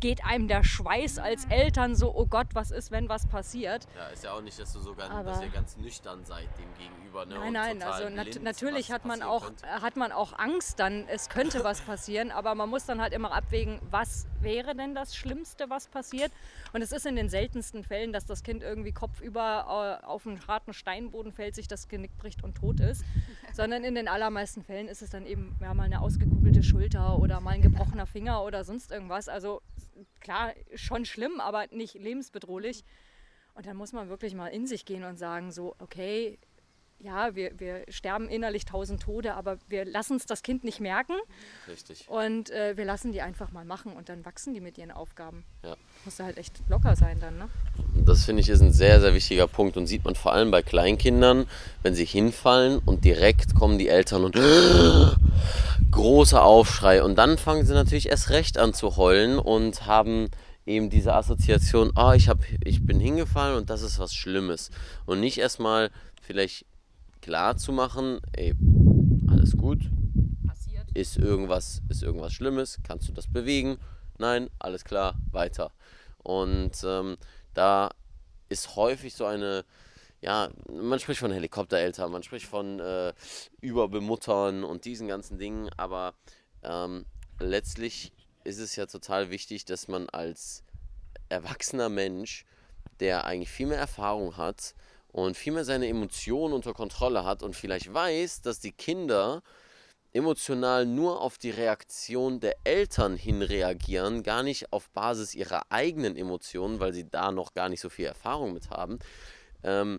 S6: geht einem der Schweiß als Eltern so, oh Gott, was ist, wenn was passiert?
S1: Ja, ist ja auch nicht, dass du so ganz, dass ihr ganz nüchtern seid dem gegenüber. Ne?
S6: Nein, nein, also
S1: blind,
S6: natürlich hat man, auch,
S1: könnte.
S6: hat man auch Angst dann, es könnte was passieren, aber man muss dann halt immer abwägen, was wäre denn das Schlimmste, was passiert. Und es ist in den seltensten Fällen, dass das Kind irgendwie kopfüber äh, auf einen harten Steinboden fällt, sich das Genick bricht und tot ist, sondern in den allermeisten Fällen ist es dann eben ja, mal eine ausgekugelte Schulter oder mal ein gebrochener Finger oder sonst irgendwas. Also klar, schon schlimm, aber nicht lebensbedrohlich. Und dann muss man wirklich mal in sich gehen und sagen, so, okay, ja, wir, wir sterben innerlich tausend Tode, aber wir lassen es das Kind nicht merken
S1: Richtig.
S6: und äh, wir lassen die einfach mal machen und dann wachsen die mit ihren Aufgaben.
S1: Ja.
S6: Muss halt echt locker sein dann, ne?
S1: Das finde ich ist ein sehr, sehr wichtiger Punkt und sieht man vor allem bei Kleinkindern, wenn sie hinfallen und direkt kommen die Eltern und großer Aufschrei und dann fangen sie natürlich erst recht an zu heulen und haben eben diese Assoziation, ah, ich, hab, ich bin hingefallen und das ist was Schlimmes und nicht erstmal vielleicht klar zu machen, ey, alles gut, ist irgendwas, ist irgendwas Schlimmes, kannst du das bewegen? Nein, alles klar, weiter. Und ähm, da ist häufig so eine, ja, man spricht von Helikoptereltern, man spricht von äh, Überbemuttern und diesen ganzen Dingen, aber ähm, letztlich ist es ja total wichtig, dass man als erwachsener Mensch, der eigentlich viel mehr Erfahrung hat und viel mehr seine Emotionen unter Kontrolle hat und vielleicht weiß, dass die Kinder emotional nur auf die Reaktion der Eltern hin reagieren, gar nicht auf Basis ihrer eigenen Emotionen, weil sie da noch gar nicht so viel Erfahrung mit haben. Ähm,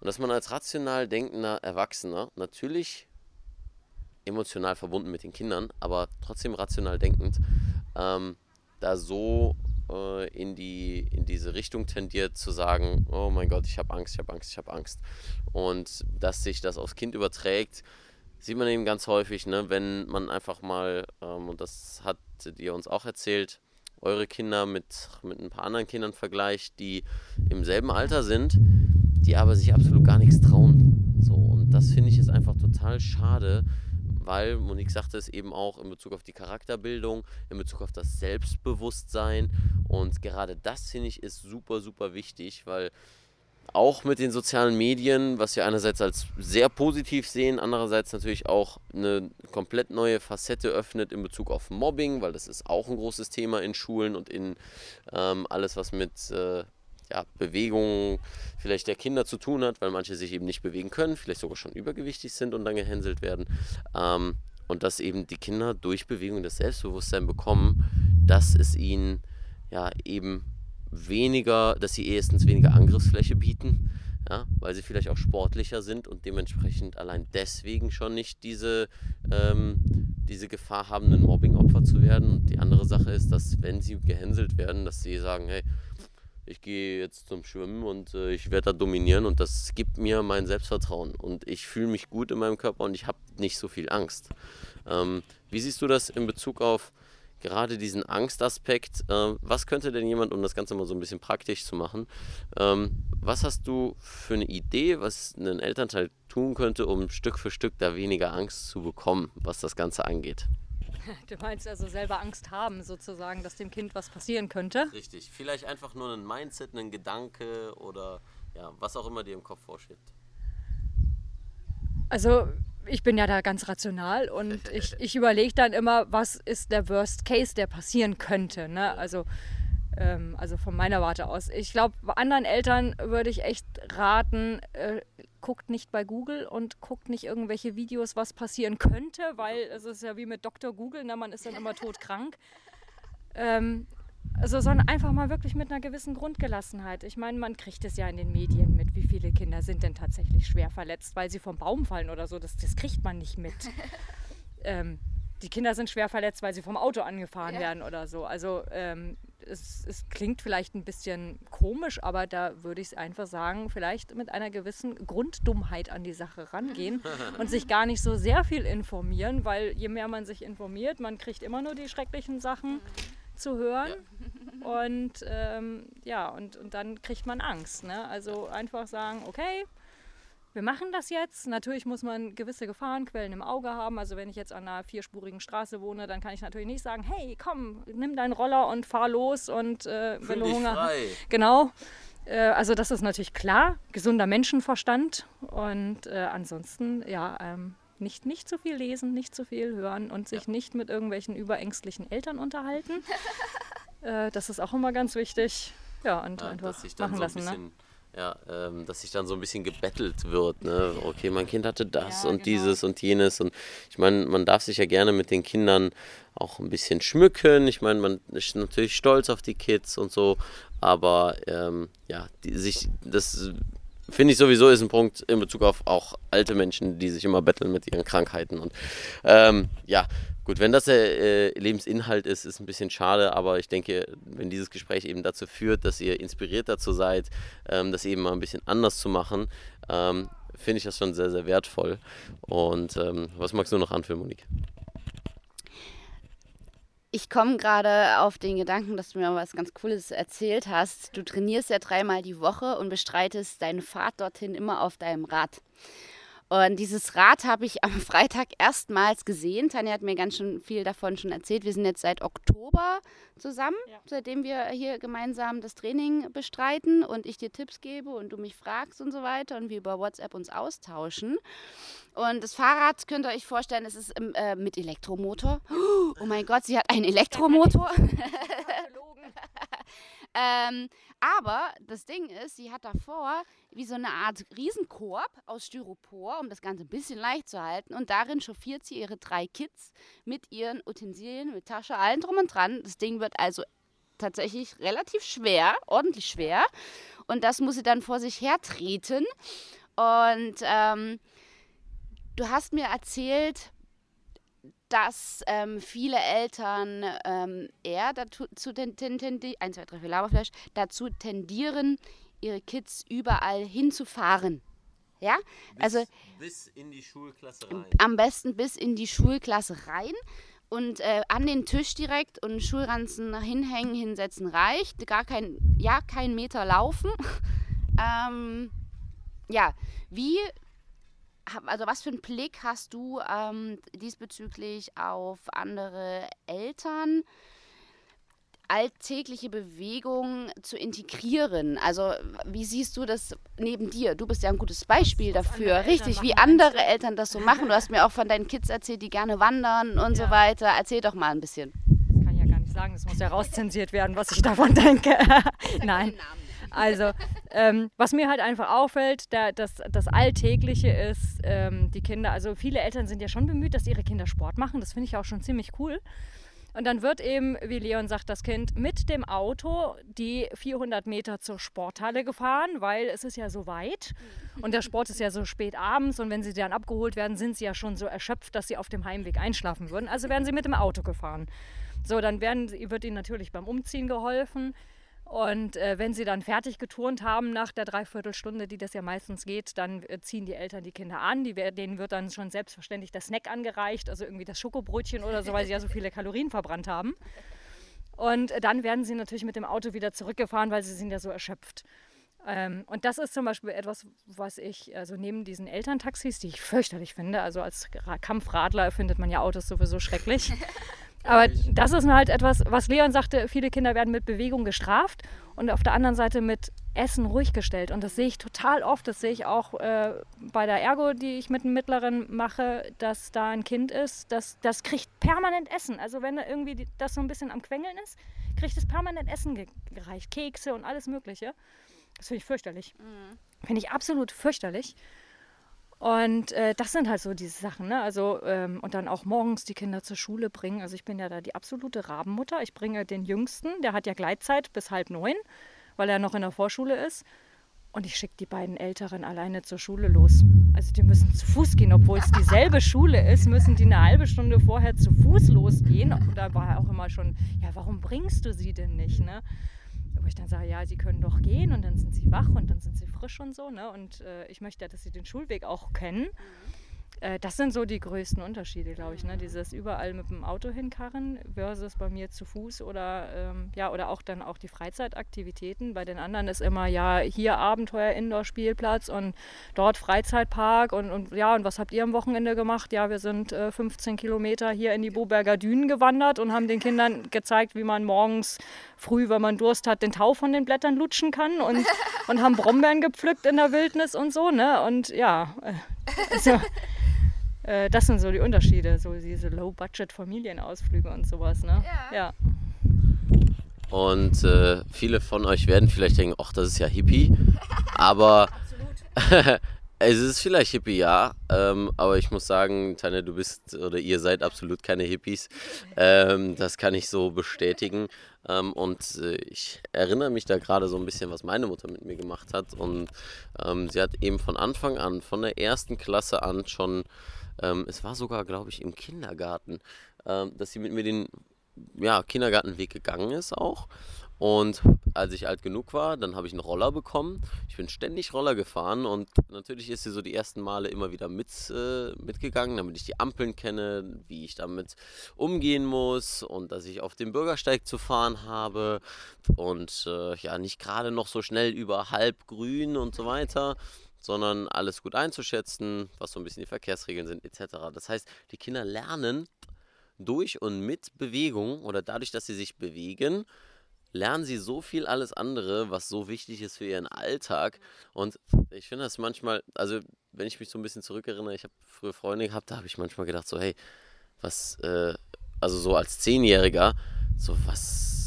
S1: und dass man als rational denkender Erwachsener natürlich emotional verbunden mit den Kindern, aber trotzdem rational denkend, ähm, da so äh, in, die, in diese Richtung tendiert zu sagen, oh mein Gott, ich habe Angst, ich habe Angst, ich habe Angst. Und dass sich das aufs Kind überträgt, sieht man eben ganz häufig, ne, wenn man einfach mal, ähm, und das hat ihr uns auch erzählt, eure Kinder mit, mit ein paar anderen Kindern vergleicht, die im selben Alter sind, die aber sich absolut gar nichts trauen. So, und das finde ich ist einfach total schade, weil Monique sagte es eben auch in Bezug auf die Charakterbildung, in Bezug auf das Selbstbewusstsein. Und gerade das finde ich ist super, super wichtig, weil auch mit den sozialen Medien, was wir einerseits als sehr positiv sehen, andererseits natürlich auch eine komplett neue Facette öffnet in Bezug auf Mobbing, weil das ist auch ein großes Thema in Schulen und in ähm, alles, was mit äh, ja, Bewegung vielleicht der Kinder zu tun hat, weil manche sich eben nicht bewegen können, vielleicht sogar schon übergewichtig sind und dann gehänselt werden. Ähm, und dass eben die Kinder durch Bewegung das Selbstbewusstsein bekommen, dass es ihnen ja eben weniger, dass sie erstens weniger Angriffsfläche bieten, ja, weil sie vielleicht auch sportlicher sind und dementsprechend allein deswegen schon nicht diese, ähm, diese Gefahr haben, ein Mobbingopfer zu werden. Und die andere Sache ist, dass wenn sie gehänselt werden, dass sie sagen, hey, ich gehe jetzt zum Schwimmen und äh, ich werde da dominieren und das gibt mir mein Selbstvertrauen und ich fühle mich gut in meinem Körper und ich habe nicht so viel Angst. Ähm, wie siehst du das in Bezug auf gerade diesen Angstaspekt? Äh, was könnte denn jemand, um das Ganze mal so ein bisschen praktisch zu machen, ähm, was hast du für eine Idee, was ein Elternteil tun könnte, um Stück für Stück da weniger Angst zu bekommen, was das Ganze angeht?
S6: Du meinst also selber Angst haben, sozusagen, dass dem Kind was passieren könnte?
S1: Richtig. Vielleicht einfach nur ein Mindset, ein Gedanke oder ja, was auch immer dir im Kopf vorschwebt.
S6: Also ich bin ja da ganz rational und ich, ich überlege dann immer, was ist der Worst Case, der passieren könnte. Ne? Also, ähm, also von meiner Warte aus. Ich glaube, anderen Eltern würde ich echt raten, äh, guckt nicht bei Google und guckt nicht irgendwelche Videos, was passieren könnte, weil es ist ja wie mit Dr. Google, ne? man ist dann immer todkrank. Ähm, also, sondern einfach mal wirklich mit einer gewissen Grundgelassenheit. Ich meine, man kriegt es ja in den Medien mit, wie viele Kinder sind denn tatsächlich schwer verletzt, weil sie vom Baum fallen oder so. Das, das kriegt man nicht mit. ähm, die Kinder sind schwer verletzt, weil sie vom Auto angefahren ja. werden oder so. Also ähm, es, es, klingt vielleicht ein bisschen komisch, aber da würde ich es einfach sagen, vielleicht mit einer gewissen Grunddummheit an die Sache rangehen und sich gar nicht so sehr viel informieren, weil je mehr man sich informiert, man kriegt immer nur die schrecklichen Sachen zu hören. Ja. Und ähm, ja, und, und dann kriegt man Angst. Ne? Also einfach sagen, okay, wir machen das jetzt. Natürlich muss man gewisse Gefahrenquellen im Auge haben. Also wenn ich jetzt an einer vierspurigen Straße wohne, dann kann ich natürlich nicht sagen, hey, komm, nimm deinen Roller und fahr los und äh, wenn du Hunger hast. Genau. Äh, also das ist natürlich klar, gesunder Menschenverstand. Und äh, ansonsten, ja, ähm, nicht, nicht zu viel lesen, nicht zu viel hören und sich ja. nicht mit irgendwelchen überängstlichen Eltern unterhalten. äh, das ist auch immer ganz wichtig. Ja, und ja, einfach machen so lassen. Ne?
S1: Ja, ähm, dass sich dann so ein bisschen gebettelt wird. Ne? Okay, mein Kind hatte das ja, und genau. dieses und jenes. Und ich meine, man darf sich ja gerne mit den Kindern auch ein bisschen schmücken. Ich meine, man ist natürlich stolz auf die Kids und so. Aber ähm, ja, die, sich das finde ich sowieso ist ein Punkt in Bezug auf auch alte Menschen, die sich immer betteln mit ihren Krankheiten. Und ähm, ja, Gut, wenn das der äh, Lebensinhalt ist, ist ein bisschen schade, aber ich denke, wenn dieses Gespräch eben dazu führt, dass ihr inspiriert dazu seid, ähm, das eben mal ein bisschen anders zu machen, ähm, finde ich das schon sehr, sehr wertvoll. Und ähm, was magst du noch anführen, Monique?
S5: Ich komme gerade auf den Gedanken, dass du mir was ganz Cooles erzählt hast. Du trainierst ja dreimal die Woche und bestreitest deine Fahrt dorthin immer auf deinem Rad. Und dieses Rad habe ich am Freitag erstmals gesehen. Tanja hat mir ganz schön viel davon schon erzählt. Wir sind jetzt seit Oktober zusammen, ja. seitdem wir hier gemeinsam das Training bestreiten und ich dir Tipps gebe und du mich fragst und so weiter und wir über WhatsApp uns austauschen. Und das Fahrrad könnt ihr euch vorstellen, es ist äh, mit Elektromotor. Oh mein Gott, sie hat einen Elektromotor. Ähm, aber das Ding ist, sie hat davor wie so eine Art Riesenkorb aus Styropor, um das Ganze ein bisschen leicht zu halten. Und darin chauffiert sie ihre drei Kids mit ihren Utensilien, mit Tasche, allen drum und dran. Das Ding wird also tatsächlich relativ schwer, ordentlich schwer. Und das muss sie dann vor sich hertreten. Und ähm, du hast mir erzählt, dass ähm, viele Eltern ähm, eher dazu, zu ten, ten, ten, 1, 2, 3, 4 Laberflash, dazu tendieren, ihre Kids überall hinzufahren. Ja,
S1: bis,
S5: also
S1: bis in die Schulklasse rein.
S5: Am besten bis in die Schulklasse rein und äh, an den Tisch direkt und Schulranzen hinhängen, hinsetzen reicht. Gar kein, ja, kein Meter laufen. ähm, ja, wie also was für einen Blick hast du ähm, diesbezüglich auf andere Eltern? alltägliche Bewegung zu integrieren. Also wie siehst du das neben dir? Du bist ja ein gutes Beispiel dafür, richtig, wie andere Eltern das so machen. Du hast mir auch von deinen Kids erzählt, die gerne wandern und ja. so weiter. Erzähl doch mal ein bisschen.
S6: Das kann ich ja gar nicht sagen, das muss ja rauszensiert werden, was ich davon denke. Nein. Also, ähm, was mir halt einfach auffällt, da, das, das Alltägliche ist, ähm, die Kinder, also viele Eltern sind ja schon bemüht, dass ihre Kinder Sport machen. Das finde ich auch schon ziemlich cool. Und dann wird eben, wie Leon sagt, das Kind mit dem Auto die 400 Meter zur Sporthalle gefahren, weil es ist ja so weit und der Sport ist ja so spät abends und wenn sie dann abgeholt werden, sind sie ja schon so erschöpft, dass sie auf dem Heimweg einschlafen würden. Also werden sie mit dem Auto gefahren. So, dann werden, wird ihnen natürlich beim Umziehen geholfen. Und äh, wenn sie dann fertig geturnt haben nach der Dreiviertelstunde, die das ja meistens geht, dann äh, ziehen die Eltern die Kinder an. Die, denen wird dann schon selbstverständlich der Snack angereicht, also irgendwie das Schokobrötchen oder so, weil sie ja so viele Kalorien verbrannt haben. Und äh, dann werden sie natürlich mit dem Auto wieder zurückgefahren, weil sie sind ja so erschöpft. Ähm, und das ist zum Beispiel etwas, was ich, also neben diesen Elterntaxis, die ich fürchterlich finde, also als Kampfradler findet man ja Autos sowieso schrecklich. Aber das ist halt etwas, was Leon sagte, viele Kinder werden mit Bewegung gestraft und auf der anderen Seite mit Essen ruhig gestellt. Und das sehe ich total oft. Das sehe ich auch äh, bei der Ergo, die ich mit einem Mittleren mache, dass da ein Kind ist, das, das kriegt permanent Essen. Also wenn da irgendwie das so ein bisschen am Quengeln ist, kriegt es permanent Essen gereicht. Kekse und alles Mögliche. Das finde ich fürchterlich. Mhm. Finde ich absolut fürchterlich. Und äh, das sind halt so diese Sachen, ne? Also, ähm, und dann auch morgens die Kinder zur Schule bringen. Also ich bin ja da die absolute Rabenmutter. Ich bringe den Jüngsten, der hat ja Gleitzeit bis halb neun, weil er noch in der Vorschule ist. Und ich schicke die beiden Älteren alleine zur Schule los. Also die müssen zu Fuß gehen, obwohl es dieselbe Schule ist, müssen die eine halbe Stunde vorher zu Fuß losgehen. Und da war auch immer schon, ja, warum bringst du sie denn nicht? Ne? Wo ich dann sage, ja, sie können doch gehen und dann sind sie wach und dann sind sie frisch und so. Ne? Und äh, ich möchte ja, dass sie den Schulweg auch kennen. Äh, das sind so die größten Unterschiede, glaube ich. Ne? Dieses überall mit dem Auto hinkarren versus bei mir zu Fuß oder ähm, ja, oder auch dann auch die Freizeitaktivitäten. Bei den anderen ist immer, ja, hier Abenteuer, Indoor-Spielplatz und dort Freizeitpark und, und ja, und was habt ihr am Wochenende gemacht? Ja, wir sind äh, 15 Kilometer hier in die Boberger Dünen gewandert und haben den Kindern gezeigt, wie man morgens früh, wenn man Durst hat, den Tau von den Blättern lutschen kann und, und haben Brombeeren gepflückt in der Wildnis und so, ne? Und ja, äh, also, äh, das sind so die Unterschiede, so diese Low-Budget-Familienausflüge und sowas, ne?
S5: Ja.
S6: ja.
S1: Und äh, viele von euch werden vielleicht denken, ach, das ist ja Hippie. Aber es ist vielleicht Hippie, ja. Ähm, aber ich muss sagen, Tanja, du bist oder ihr seid absolut keine Hippies. Ähm, das kann ich so bestätigen. Ähm, und äh, ich erinnere mich da gerade so ein bisschen, was meine Mutter mit mir gemacht hat. Und ähm, sie hat eben von Anfang an, von der ersten Klasse an schon, ähm, es war sogar, glaube ich, im Kindergarten, ähm, dass sie mit mir den ja, Kindergartenweg gegangen ist auch. Und als ich alt genug war, dann habe ich einen Roller bekommen. Ich bin ständig Roller gefahren und natürlich ist sie so die ersten Male immer wieder mit, äh, mitgegangen, damit ich die Ampeln kenne, wie ich damit umgehen muss und dass ich auf dem Bürgersteig zu fahren habe und äh, ja, nicht gerade noch so schnell über halb grün und so weiter sondern alles gut einzuschätzen, was so ein bisschen die Verkehrsregeln sind, etc. Das heißt, die Kinder lernen durch und mit Bewegung oder dadurch, dass sie sich bewegen, lernen sie so viel alles andere, was so wichtig ist für ihren Alltag. Und ich finde das manchmal, also wenn ich mich so ein bisschen zurückerinnere, ich habe früher Freunde gehabt, da habe ich manchmal gedacht, so, hey, was, äh, also so als Zehnjähriger, so was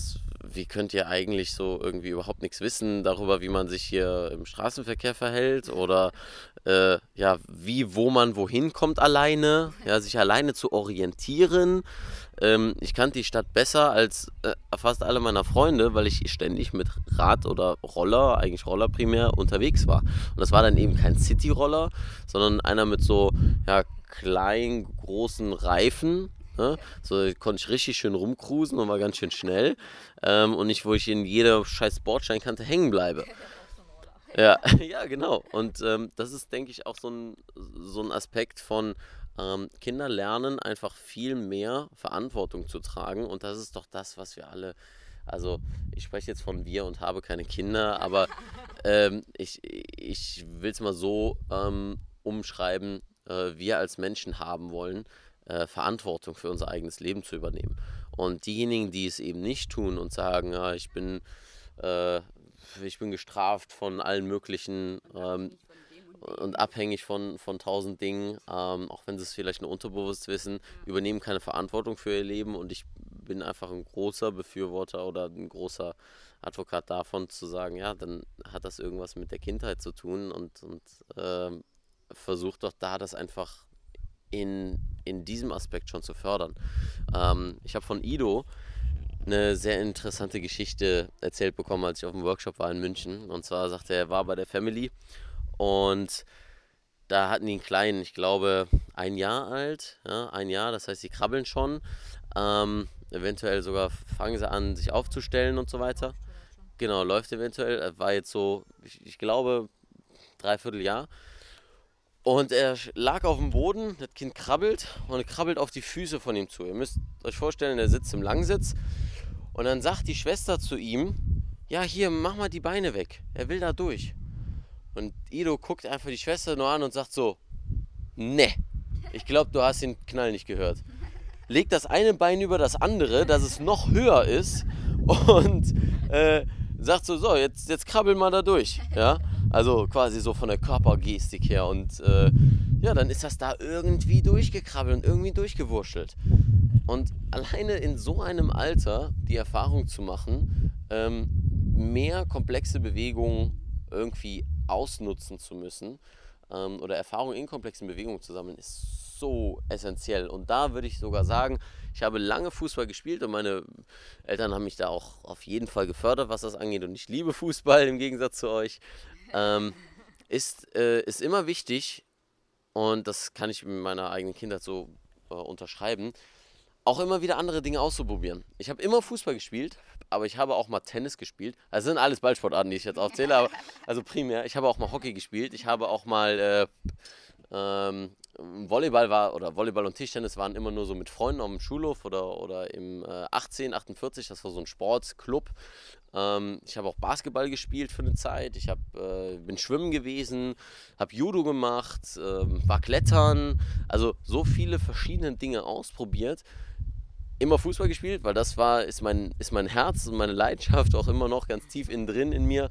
S1: wie könnt ihr eigentlich so irgendwie überhaupt nichts wissen darüber, wie man sich hier im Straßenverkehr verhält oder äh, ja, wie, wo man wohin kommt alleine, ja, sich alleine zu orientieren. Ähm, ich kannte die Stadt besser als äh, fast alle meiner Freunde, weil ich ständig mit Rad oder Roller, eigentlich Roller primär, unterwegs war. Und das war dann eben kein City-Roller, sondern einer mit so ja, kleinen, großen Reifen, Ne? So konnte ich richtig schön rumcruisen und war ganz schön schnell. Ähm, und nicht, wo ich in jeder scheiß Bordsteinkante hängen bleibe. Ja, ja, genau. Und ähm, das ist, denke ich, auch so ein, so ein Aspekt von ähm, Kinder lernen einfach viel mehr Verantwortung zu tragen. Und das ist doch das, was wir alle also ich spreche jetzt von wir und habe keine Kinder, aber ähm, ich, ich will es mal so ähm, umschreiben, äh, wir als Menschen haben wollen, äh, Verantwortung für unser eigenes Leben zu übernehmen. Und diejenigen, die es eben nicht tun und sagen, ja, ich bin, äh, ich bin gestraft von allen möglichen ähm, und abhängig von, von tausend Dingen, ähm, auch wenn sie es vielleicht nur unterbewusst wissen, übernehmen keine Verantwortung für ihr Leben. Und ich bin einfach ein großer Befürworter oder ein großer Advokat davon zu sagen, ja, dann hat das irgendwas mit der Kindheit zu tun. Und, und äh, versucht doch da das einfach in, in diesem Aspekt schon zu fördern. Ähm, ich habe von Ido eine sehr interessante Geschichte erzählt bekommen, als ich auf dem Workshop war in München. Und zwar sagte er, er war bei der Family und da hatten die einen kleinen, ich glaube, ein Jahr alt, ja, ein Jahr, das heißt, sie krabbeln schon. Ähm, eventuell sogar fangen sie an, sich aufzustellen und so weiter. Genau, läuft eventuell. War jetzt so, ich, ich glaube, dreiviertel Jahr. Und er lag auf dem Boden, das Kind krabbelt und krabbelt auf die Füße von ihm zu. Ihr müsst euch vorstellen, er sitzt im Langsitz und dann sagt die Schwester zu ihm, ja hier, mach mal die Beine weg, er will da durch. Und Ido guckt einfach die Schwester nur an und sagt so, ne, ich glaube, du hast den Knall nicht gehört. Legt das eine Bein über das andere, dass es noch höher ist und äh, sagt so, so, jetzt, jetzt krabbel mal da durch. Ja? Also quasi so von der Körpergestik her. Und äh, ja, dann ist das da irgendwie durchgekrabbelt und irgendwie durchgewurschtelt. Und alleine in so einem Alter die Erfahrung zu machen, ähm, mehr komplexe Bewegungen irgendwie ausnutzen zu müssen ähm, oder Erfahrungen in komplexen Bewegungen zu sammeln, ist so essentiell. Und da würde ich sogar sagen, ich habe lange Fußball gespielt und meine Eltern haben mich da auch auf jeden Fall gefördert, was das angeht. Und ich liebe Fußball im Gegensatz zu euch ähm, ist, äh, ist immer wichtig, und das kann ich mit meiner eigenen Kindheit so äh, unterschreiben, auch immer wieder andere Dinge auszuprobieren. Ich habe immer Fußball gespielt, aber ich habe auch mal Tennis gespielt. Das sind alles Ballsportarten, die ich jetzt aufzähle, aber also primär. Ich habe auch mal Hockey gespielt. Ich habe auch mal äh, ähm, Volleyball war oder Volleyball und Tischtennis waren immer nur so mit Freunden auf dem Schulhof oder, oder im äh, 18, 48, das war so ein Sportclub. Ähm, ich habe auch Basketball gespielt für eine Zeit. Ich hab, äh, bin schwimmen gewesen, habe Judo gemacht, äh, war klettern. Also so viele verschiedene Dinge ausprobiert. Immer Fußball gespielt, weil das war, ist mein, ist mein Herz und meine Leidenschaft auch immer noch ganz tief innen drin in mir.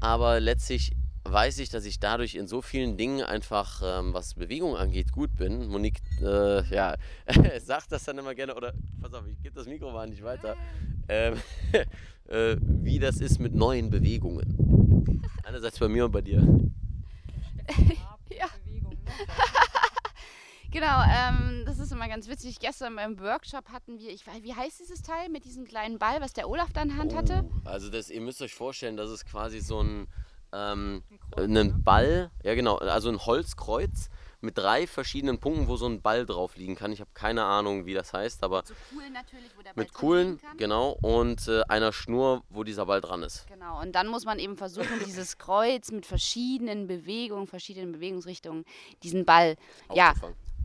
S1: Aber letztlich weiß ich, dass ich dadurch in so vielen Dingen einfach, ähm, was Bewegung angeht, gut bin. Monique, äh, ja, sagt das dann immer gerne, oder pass auf, ich gebe das Mikro mal nicht weiter, ähm, äh, wie das ist mit neuen Bewegungen. Einerseits bei mir und bei dir.
S5: ja. Genau, ähm, das ist immer ganz witzig. Gestern beim Workshop hatten wir, ich weiß, wie heißt dieses Teil mit diesem kleinen Ball, was der Olaf da in Hand hatte?
S1: Oh, also das, ihr müsst euch vorstellen, das ist quasi so ein, ähm, einen Ball, ja genau, also ein Holzkreuz mit drei verschiedenen Punkten, wo so ein Ball drauf liegen kann. Ich habe keine Ahnung, wie das heißt, aber
S5: So cool natürlich, wo der Ball
S1: mit
S5: kann.
S1: genau, und äh, einer Schnur, wo dieser Ball dran ist.
S5: Genau, und dann muss man eben versuchen, dieses Kreuz mit verschiedenen Bewegungen, verschiedenen Bewegungsrichtungen, diesen Ball ja,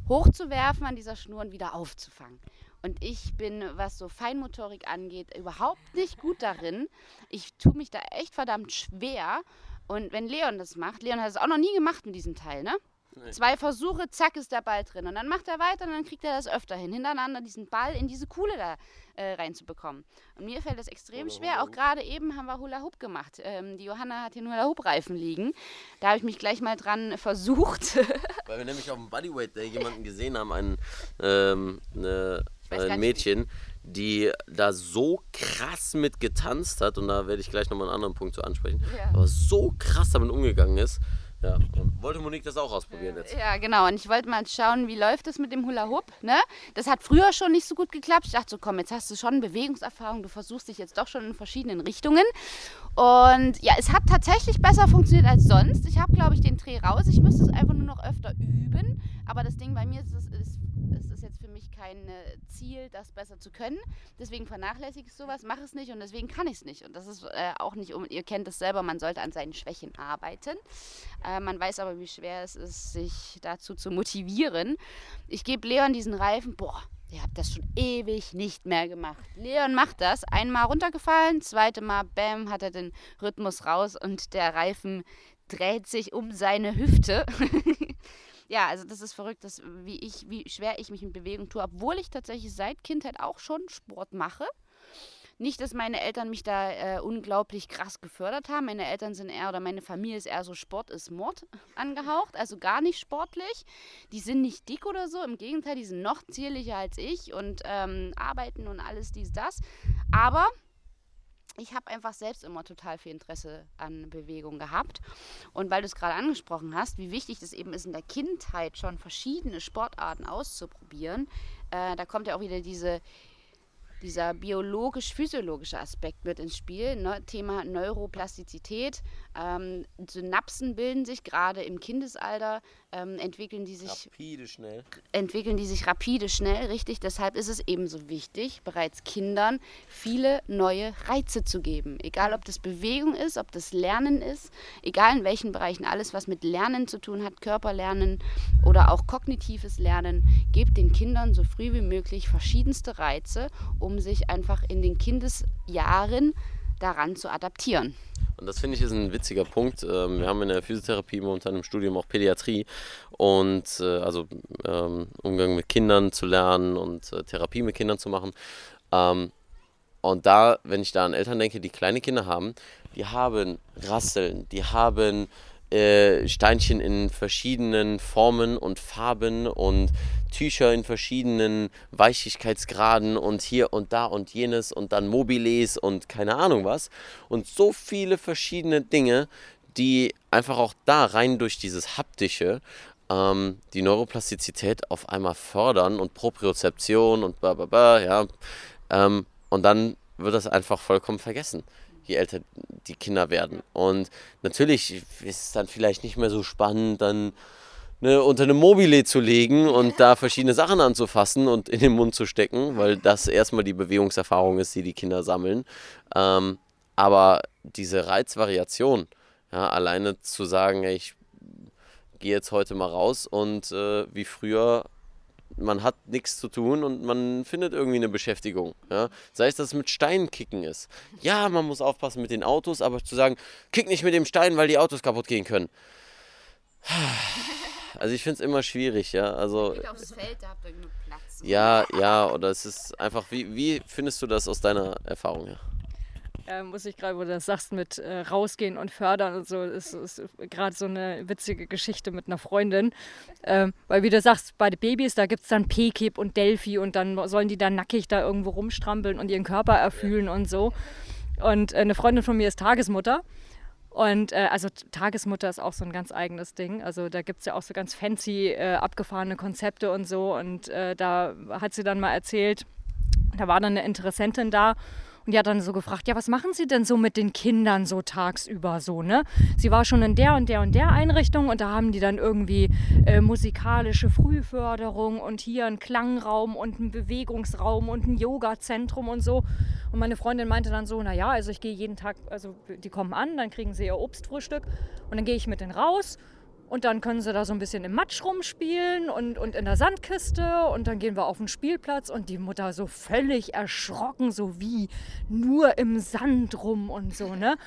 S5: hochzuwerfen an dieser Schnur und wieder aufzufangen. Und ich bin, was so Feinmotorik angeht, überhaupt nicht gut darin. Ich tue mich da echt verdammt schwer. Und wenn Leon das macht, Leon hat es auch noch nie gemacht mit diesem Teil, ne? Zwei Versuche, zack, ist der Ball drin. Und dann macht er weiter und dann kriegt er das öfter hin, hintereinander diesen Ball in diese Kuhle da äh, reinzubekommen. Und mir fällt das extrem schwer. Auch gerade eben haben wir Hula Hoop gemacht. Ähm, die Johanna hat den Hula Hoop Reifen liegen. Da habe ich mich gleich mal dran versucht.
S1: Weil wir nämlich auf dem Bodyweight Day jemanden gesehen haben, einen, ähm, eine, ein
S5: nicht,
S1: Mädchen, die da so krass mit getanzt hat, und da werde ich gleich nochmal einen anderen Punkt zu ansprechen,
S5: Ja.
S1: aber so krass damit umgegangen ist. Ja, und wollte Monique das auch ausprobieren jetzt.
S5: Ja, genau. Und ich wollte mal schauen, wie läuft das mit dem Hula Hoop. Ne? Das hat früher schon nicht so gut geklappt. Ich dachte so, komm, jetzt hast du schon Bewegungserfahrung. Du versuchst dich jetzt doch schon in verschiedenen Richtungen. Und ja, es hat tatsächlich besser funktioniert als sonst. Ich habe, glaube ich, den Dreh raus. Ich müsste es einfach nur noch öfter üben. Aber das Ding bei mir ist, es ist, es ist jetzt für mich kein äh, Ziel, das besser zu können. Deswegen vernachlässige ich sowas, mache es nicht und deswegen kann ich es nicht. Und das ist äh, auch nicht, um, ihr kennt es selber, man sollte an seinen Schwächen arbeiten. Äh, man weiß aber, wie schwer es ist, sich dazu zu motivieren. Ich gebe Leon diesen Reifen, boah, ihr habt das schon ewig nicht mehr gemacht. Leon macht das, einmal runtergefallen, zweite Mal, bam, hat er den Rhythmus raus und der Reifen dreht sich um seine Hüfte. ja, also das ist verrückt, dass, wie, ich, wie schwer ich mich in Bewegung tue, obwohl ich tatsächlich seit Kindheit auch schon Sport mache. Nicht, dass meine Eltern mich da äh, unglaublich krass gefördert haben. Meine Eltern sind eher, oder meine Familie ist eher so Sport ist Mord angehaucht, also gar nicht sportlich. Die sind nicht dick oder so, im Gegenteil, die sind noch zierlicher als ich und ähm, arbeiten und alles dies, das. Aber ich habe einfach selbst immer total viel Interesse an Bewegung gehabt. Und weil du es gerade angesprochen hast, wie wichtig es eben ist, in der Kindheit schon verschiedene Sportarten auszuprobieren, äh, da kommt ja auch wieder diese, dieser biologisch-physiologische Aspekt mit ins Spiel. Ne? Thema Neuroplastizität. Ähm, Synapsen bilden sich gerade im Kindesalter, ähm, entwickeln die sich
S1: Rapide, schnell.
S5: entwickeln die sich rapide schnell, richtig. Deshalb ist es ebenso wichtig, bereits Kindern viele neue Reize zu geben. Egal, ob das Bewegung ist, ob das Lernen ist, egal in welchen Bereichen, alles, was mit Lernen zu tun hat, Körperlernen oder auch kognitives Lernen, gebt den Kindern so früh wie möglich verschiedenste Reize, um sich einfach in den Kindesjahren daran zu adaptieren.
S1: Und das finde ich ist ein witziger Punkt. Ähm, Wir haben in der Physiotherapie momentan im Studium auch Pädiatrie und äh, also ähm, Umgang mit Kindern zu lernen und äh, Therapie mit Kindern zu machen. Ähm, Und da, wenn ich da an Eltern denke, die kleine Kinder haben, die haben Rasseln, die haben äh, Steinchen in verschiedenen Formen und Farben und Tücher in verschiedenen Weichigkeitsgraden und hier und da und jenes und dann Mobiles und keine Ahnung was. Und so viele verschiedene Dinge, die einfach auch da rein durch dieses Haptische ähm, die Neuroplastizität auf einmal fördern und Propriozeption und bla bla bla, ja. Ähm, und dann wird das einfach vollkommen vergessen, je älter die Kinder werden. Und natürlich ist es dann vielleicht nicht mehr so spannend, dann ne, unter eine Mobile zu legen und da verschiedene Sachen anzufassen und in den Mund zu stecken, weil das erstmal die Bewegungserfahrung ist, die die Kinder sammeln. Ähm, aber diese Reizvariation, ja, alleine zu sagen, ich gehe jetzt heute mal raus und äh, wie früher man hat nichts zu tun und man findet irgendwie eine Beschäftigung. Ja? Sei es, dass es mit Steinen kicken ist. Ja, man muss aufpassen mit den Autos, aber zu sagen, kick nicht mit dem Stein, weil die Autos kaputt gehen können. Also ich finde es immer schwierig, ja. Also,
S5: Geht aufs Feld, da habt ihr genug Platz.
S1: ja, ja, oder es ist einfach, wie, wie findest du das aus deiner Erfahrung her?
S6: Äh, muss ich gerade, wo du das sagst, mit äh, rausgehen und fördern und so, ist, ist gerade so eine witzige Geschichte mit einer Freundin. Ähm, weil wie du sagst, bei den Babys, da gibt es dann Pekip und Delphi und dann sollen die da nackig da irgendwo rumstrampeln und ihren Körper erfühlen und so. Und äh, eine Freundin von mir ist Tagesmutter. Und äh, also Tagesmutter ist auch so ein ganz eigenes Ding. Also da gibt es ja auch so ganz fancy äh, abgefahrene Konzepte und so. Und äh, da hat sie dann mal erzählt, da war dann eine Interessentin da und die hat dann so gefragt, ja, was machen Sie denn so mit den Kindern so tagsüber so, ne? Sie war schon in der und der und der Einrichtung und da haben die dann irgendwie äh, musikalische Frühförderung und hier einen Klangraum und einen Bewegungsraum und ein Yoga-Zentrum und so. Und meine Freundin meinte dann so, naja, also ich gehe jeden Tag, also die kommen an, dann kriegen sie ihr Obstfrühstück und dann gehe ich mit denen raus und dann können sie da so ein bisschen im Matsch rumspielen und, und in der Sandkiste. Und dann gehen wir auf den Spielplatz und die Mutter so völlig erschrocken, so wie nur im Sand rum und so, ne?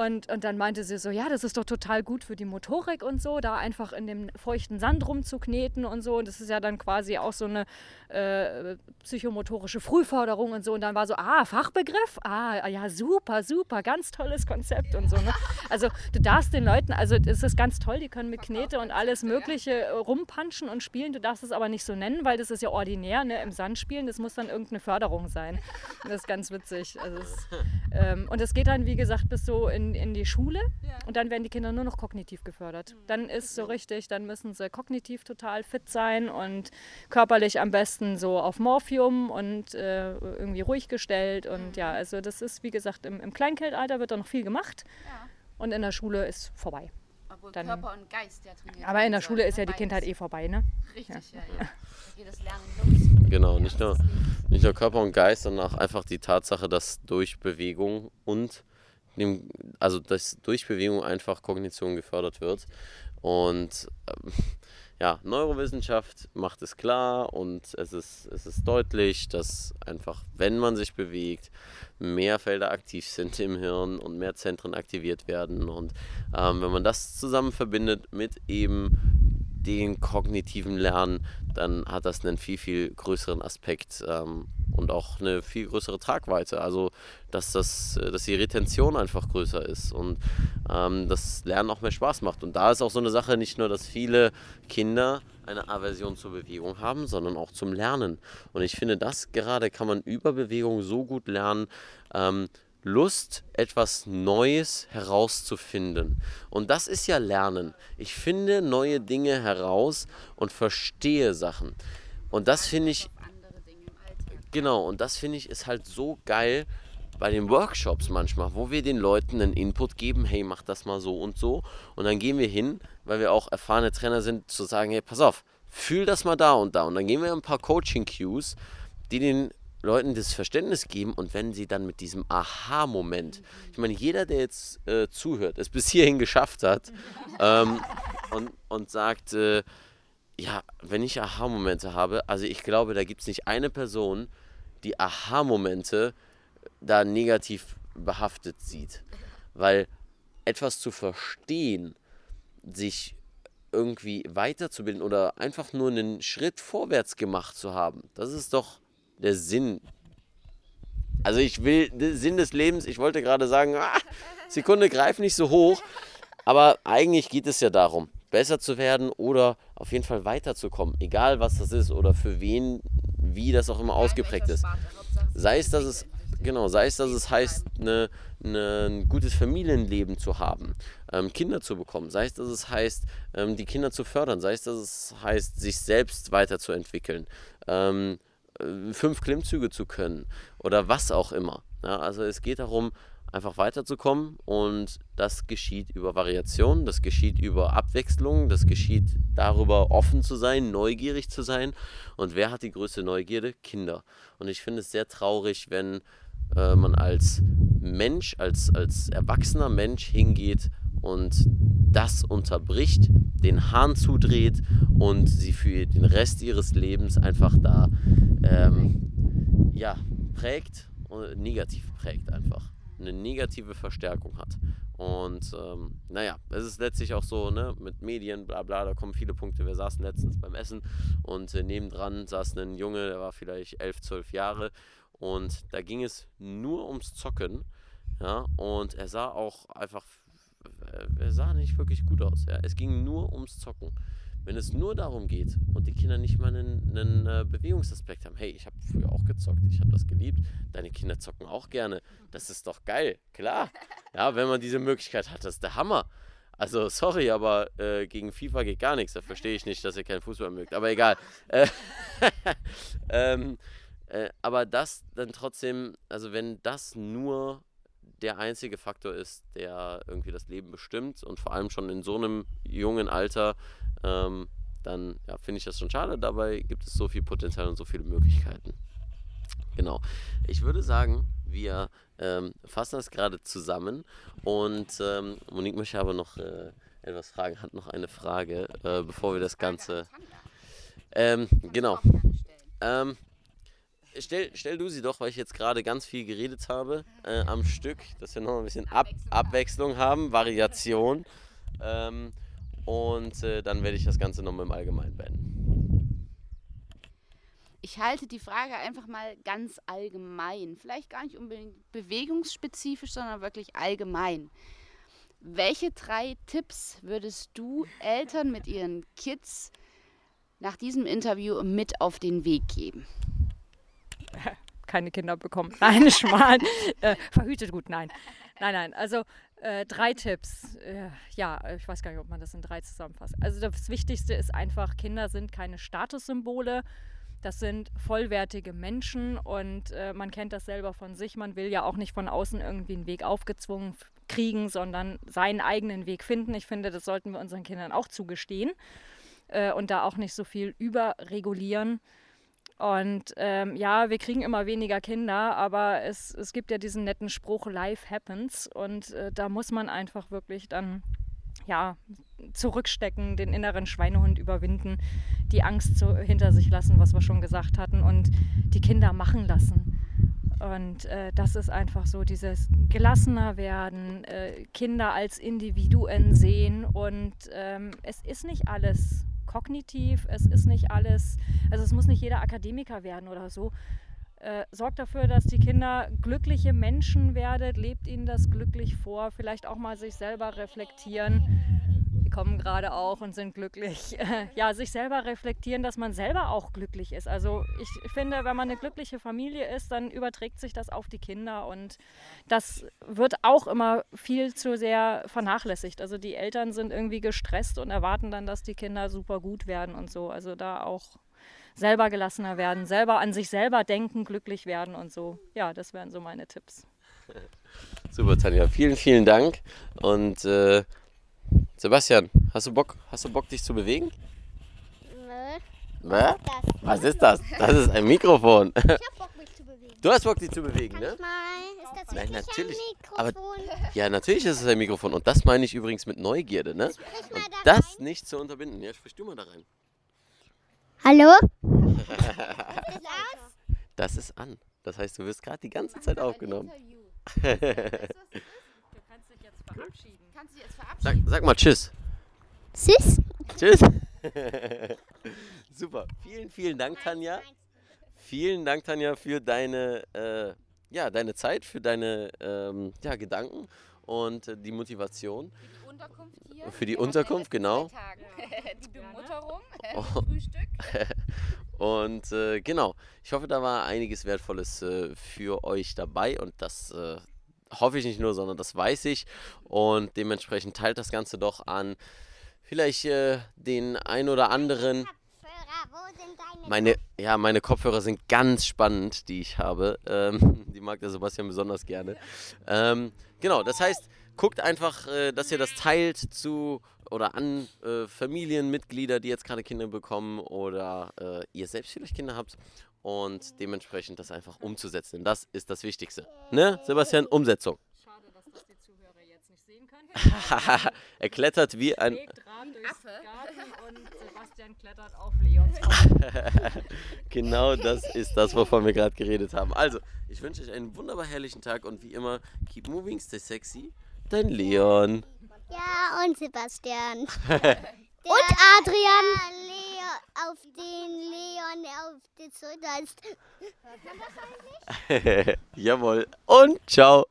S6: Und, und dann meinte sie so, ja, das ist doch total gut für die Motorik und so, da einfach in dem feuchten Sand rumzukneten und so. Und das ist ja dann quasi auch so eine äh, psychomotorische Frühförderung und so. Und dann war so, ah, Fachbegriff? Ah, ja, super, super, ganz tolles Konzept und so. Ne? Also du darfst den Leuten, also es ist ganz toll, die können mit Knete und alles Mögliche äh, rumpanschen und spielen. Du darfst es aber nicht so nennen, weil das ist ja ordinär, ne? im Sand spielen. Das muss dann irgendeine Förderung sein. Das ist ganz witzig. Also es, ähm, und es geht dann, wie gesagt, bis so in, in die Schule. Und dann werden die Kinder nur noch kognitiv gefördert. Dann ist so richtig, dann müssen sie kognitiv total fit sein und körperlich am besten so auf Morphium und äh, irgendwie ruhig gestellt. Und ja, also das ist, wie gesagt, im, im Kleinkindalter wird da noch viel gemacht. Und in der Schule ist vorbei.
S5: Obwohl
S6: dann-
S5: Körper und Geist ja trainiert
S6: Aber in der Schule ist ja
S5: ne?
S6: die Kindheit eh vorbei, ne?
S5: Richtig, ja, ja. Da geht das Lernen los.
S1: Genau, nicht nur, nicht nur Körper und Geist, sondern auch einfach die Tatsache, dass durch Bewegung und also dass durch Bewegung einfach Kognition gefördert wird. Und ähm, ja, Neurowissenschaft macht es klar und es ist, es ist deutlich, dass einfach, wenn man sich bewegt, mehr Felder aktiv sind im Hirn und mehr Zentren aktiviert werden. Und ähm, wenn man das zusammen verbindet mit eben den kognitiven Lernen, dann hat das einen viel, viel größeren Aspekt ähm, und auch eine viel größere Tragweite. Also, dass, das, äh, dass die Retention einfach größer ist und ähm, das Lernen auch mehr Spaß macht. Und da ist auch so eine Sache, nicht nur, dass viele Kinder eine Aversion zur Bewegung haben, sondern auch zum Lernen. Und ich finde, das gerade kann man über Bewegung so gut lernen. Ähm, Lust, etwas Neues herauszufinden. Und das ist ja Lernen. Ich finde neue Dinge heraus und verstehe Sachen. Und das finde ich, genau, und das finde ich ist halt so geil bei den Workshops manchmal, wo wir den Leuten einen Input geben, hey, mach das mal so und so. Und dann gehen wir hin, weil wir auch erfahrene Trainer sind, zu sagen, hey, pass auf, fühl das mal da und da. Und dann gehen wir ein paar Coaching-Cues, die den Leuten das Verständnis geben und wenn sie dann mit diesem Aha-Moment, ich meine, jeder, der jetzt äh, zuhört, es bis hierhin geschafft hat ähm, und, und sagt, äh, ja, wenn ich Aha-Momente habe, also ich glaube, da gibt es nicht eine Person, die Aha-Momente da negativ behaftet sieht. Weil etwas zu verstehen, sich irgendwie weiterzubilden oder einfach nur einen Schritt vorwärts gemacht zu haben, das ist doch der Sinn. Also ich will, der Sinn des Lebens, ich wollte gerade sagen, ah, Sekunde, greif nicht so hoch. Aber eigentlich geht es ja darum, besser zu werden oder auf jeden Fall weiterzukommen. Egal was das ist oder für wen, wie das auch immer ausgeprägt ist. Sei es, dass es, genau, sei es, dass es heißt, eine, eine, ein gutes Familienleben zu haben, ähm, Kinder zu bekommen, sei es, dass es heißt, ähm, die Kinder zu fördern, sei es, dass es heißt, sich selbst weiterzuentwickeln, ähm, äh, fünf Klimmzüge zu können oder was auch immer. Ja, also es geht darum, einfach weiterzukommen. Und das geschieht über Variation, das geschieht über Abwechslung, das geschieht darüber, offen zu sein, neugierig zu sein. Und wer hat die größte Neugierde? Kinder. Und ich finde es sehr traurig, wenn äh, man als Mensch, als, als erwachsener Mensch hingeht und das unterbricht, den Hahn zudreht und sie für den Rest ihres Lebens einfach da ähm, ja, prägt und negativ prägt einfach. Eine negative Verstärkung hat. Und ähm, naja, es ist letztlich auch so, ne, mit Medien, bla bla, da kommen viele Punkte. Wir saßen letztens beim Essen und äh, nebendran saß ein Junge, der war vielleicht elf, zwölf Jahre und da ging es nur ums Zocken. Ja, und er sah auch einfach, er sah nicht wirklich gut aus. Ja. Es ging nur ums Zocken. Wenn es nur darum geht und die Kinder nicht mal einen, einen äh, Bewegungsaspekt haben, hey, ich habe früher auch gezockt, ich habe das geliebt, deine Kinder zocken auch gerne, das ist doch geil, klar. Ja, wenn man diese Möglichkeit hat, das ist der Hammer. Also, sorry, aber äh, gegen FIFA geht gar nichts. Da verstehe ich nicht, dass ihr keinen Fußball mögt. Aber egal. Äh, ähm, äh, aber das dann trotzdem, also wenn das nur der einzige Faktor ist, der irgendwie das Leben bestimmt und vor allem schon in so einem jungen Alter, ähm, dann ja, finde ich das schon schade. Dabei gibt es so viel Potenzial und so viele Möglichkeiten. Genau. Ich würde sagen, wir ähm, fassen das gerade zusammen und ähm, Monique möchte aber noch äh, etwas fragen, hat noch eine Frage, äh, bevor wir das Ganze. Ähm, genau. Ähm, stell, stell du sie doch, weil ich jetzt gerade ganz viel geredet habe äh, am Stück, dass wir noch ein bisschen Ab Abwechslung haben, Variation. Ähm, und äh, dann werde ich das Ganze nochmal im Allgemeinen beenden.
S5: Ich halte die Frage einfach mal ganz allgemein. Vielleicht gar nicht unbedingt bewegungsspezifisch, sondern wirklich allgemein. Welche drei Tipps würdest du Eltern mit ihren Kids nach diesem Interview mit auf den Weg geben?
S6: keine Kinder bekommen. Nein, schmal. äh, verhütet gut, nein. Nein, nein. Also äh, drei Tipps. Äh, ja, ich weiß gar nicht, ob man das in drei zusammenfasst. Also das Wichtigste ist einfach, Kinder sind keine Statussymbole. Das sind vollwertige Menschen und äh, man kennt das selber von sich. Man will ja auch nicht von außen irgendwie einen Weg aufgezwungen kriegen, sondern seinen eigenen Weg finden. Ich finde, das sollten wir unseren Kindern auch zugestehen äh, und da auch nicht so viel überregulieren. Und ähm, ja, wir kriegen immer weniger Kinder, aber es, es gibt ja diesen netten Spruch, Life happens. Und äh, da muss man einfach wirklich dann ja, zurückstecken, den inneren Schweinehund überwinden, die Angst zu, hinter sich lassen, was wir schon gesagt hatten, und die Kinder machen lassen. Und äh, das ist einfach so dieses gelassener werden, äh, Kinder als Individuen sehen und ähm, es ist nicht alles kognitiv, es ist nicht alles, also es muss nicht jeder Akademiker werden oder so. Äh, sorgt dafür, dass die Kinder glückliche Menschen werden, lebt ihnen das glücklich vor, vielleicht auch mal sich selber reflektieren kommen gerade auch und sind glücklich. ja, sich selber reflektieren, dass man selber auch glücklich ist. Also ich finde, wenn man eine glückliche Familie ist, dann überträgt sich das auf die Kinder und das wird auch immer viel zu sehr vernachlässigt. Also die Eltern sind irgendwie gestresst und erwarten dann, dass die Kinder super gut werden und so. Also da auch selber gelassener werden, selber an sich selber denken, glücklich werden und so. Ja, das wären so meine Tipps.
S1: Super, Tanja. Vielen, vielen Dank. Und äh, Sebastian, hast du Bock, hast du Bock dich zu bewegen?
S7: Nö.
S1: Hä?
S7: Was
S1: Was ist das? Das ist ein Mikrofon.
S7: Ich hab Bock, mich zu bewegen.
S1: Du hast Bock, dich zu bewegen,
S7: Kann
S1: ne?
S7: ich mal? Ist das
S1: Nein,
S7: wirklich
S1: natürlich.
S7: ein
S1: Aber
S7: Mikrofon?
S1: ja, natürlich ist es ein Mikrofon. Und das meine ich übrigens mit Neugierde, ne?
S7: Sprich mal
S1: Und
S7: da
S1: das
S7: rein.
S1: nicht zu unterbinden. Ja, sprich du mal da rein.
S7: Hallo? Ist aus?
S1: Das ist an. Das heißt, du wirst gerade die ganze Zeit aufgenommen.
S6: Du kannst dich jetzt verabschieden.
S5: Kannst dich jetzt
S1: Sag,
S5: verabschieden?
S1: sag mal Tschüss.
S7: Sis?
S1: Tschüss. Super. Vielen, vielen Dank, Tanja. Vielen Dank, Tanja, für deine, äh, ja, deine Zeit, für deine ähm, ja, Gedanken und äh, die Motivation.
S5: Für die Unterkunft hier?
S1: Für die
S5: Wir
S1: Unterkunft, genau.
S5: Tagen. die Bemutterung,
S1: Oh.
S5: Frühstück.
S1: Und äh, genau, ich hoffe, da war einiges Wertvolles äh, für euch dabei und das äh, hoffe ich nicht nur, sondern das weiß ich. Und dementsprechend teilt das Ganze doch an vielleicht äh, den ein oder anderen. Meine, ja, meine Kopfhörer sind ganz spannend, die ich habe. Ähm, die mag der Sebastian besonders gerne. Ähm, genau, das heißt, guckt einfach, äh, dass ihr das teilt zu oder an äh, Familienmitglieder, die jetzt gerade Kinder bekommen oder äh, ihr selbst vielleicht Kinder habt und dementsprechend das einfach umzusetzen. Denn das ist das Wichtigste. Ne, Sebastian? Umsetzung.
S6: Schade, dass das die Zuhörer jetzt nicht sehen können.
S1: er klettert wie ein.
S6: Wegrad durchs Garten und Sebastian klettert auf Leons Kopf.
S1: Genau das ist das, wovon wir gerade geredet haben. Also, ich wünsche euch einen wunderbar herrlichen Tag und wie immer, keep moving, stay sexy. Dein Leon.
S7: Ja, und Sebastian. und Adrian. Auf den Leon auf die Schulter ist.
S1: Jawohl. Und ciao.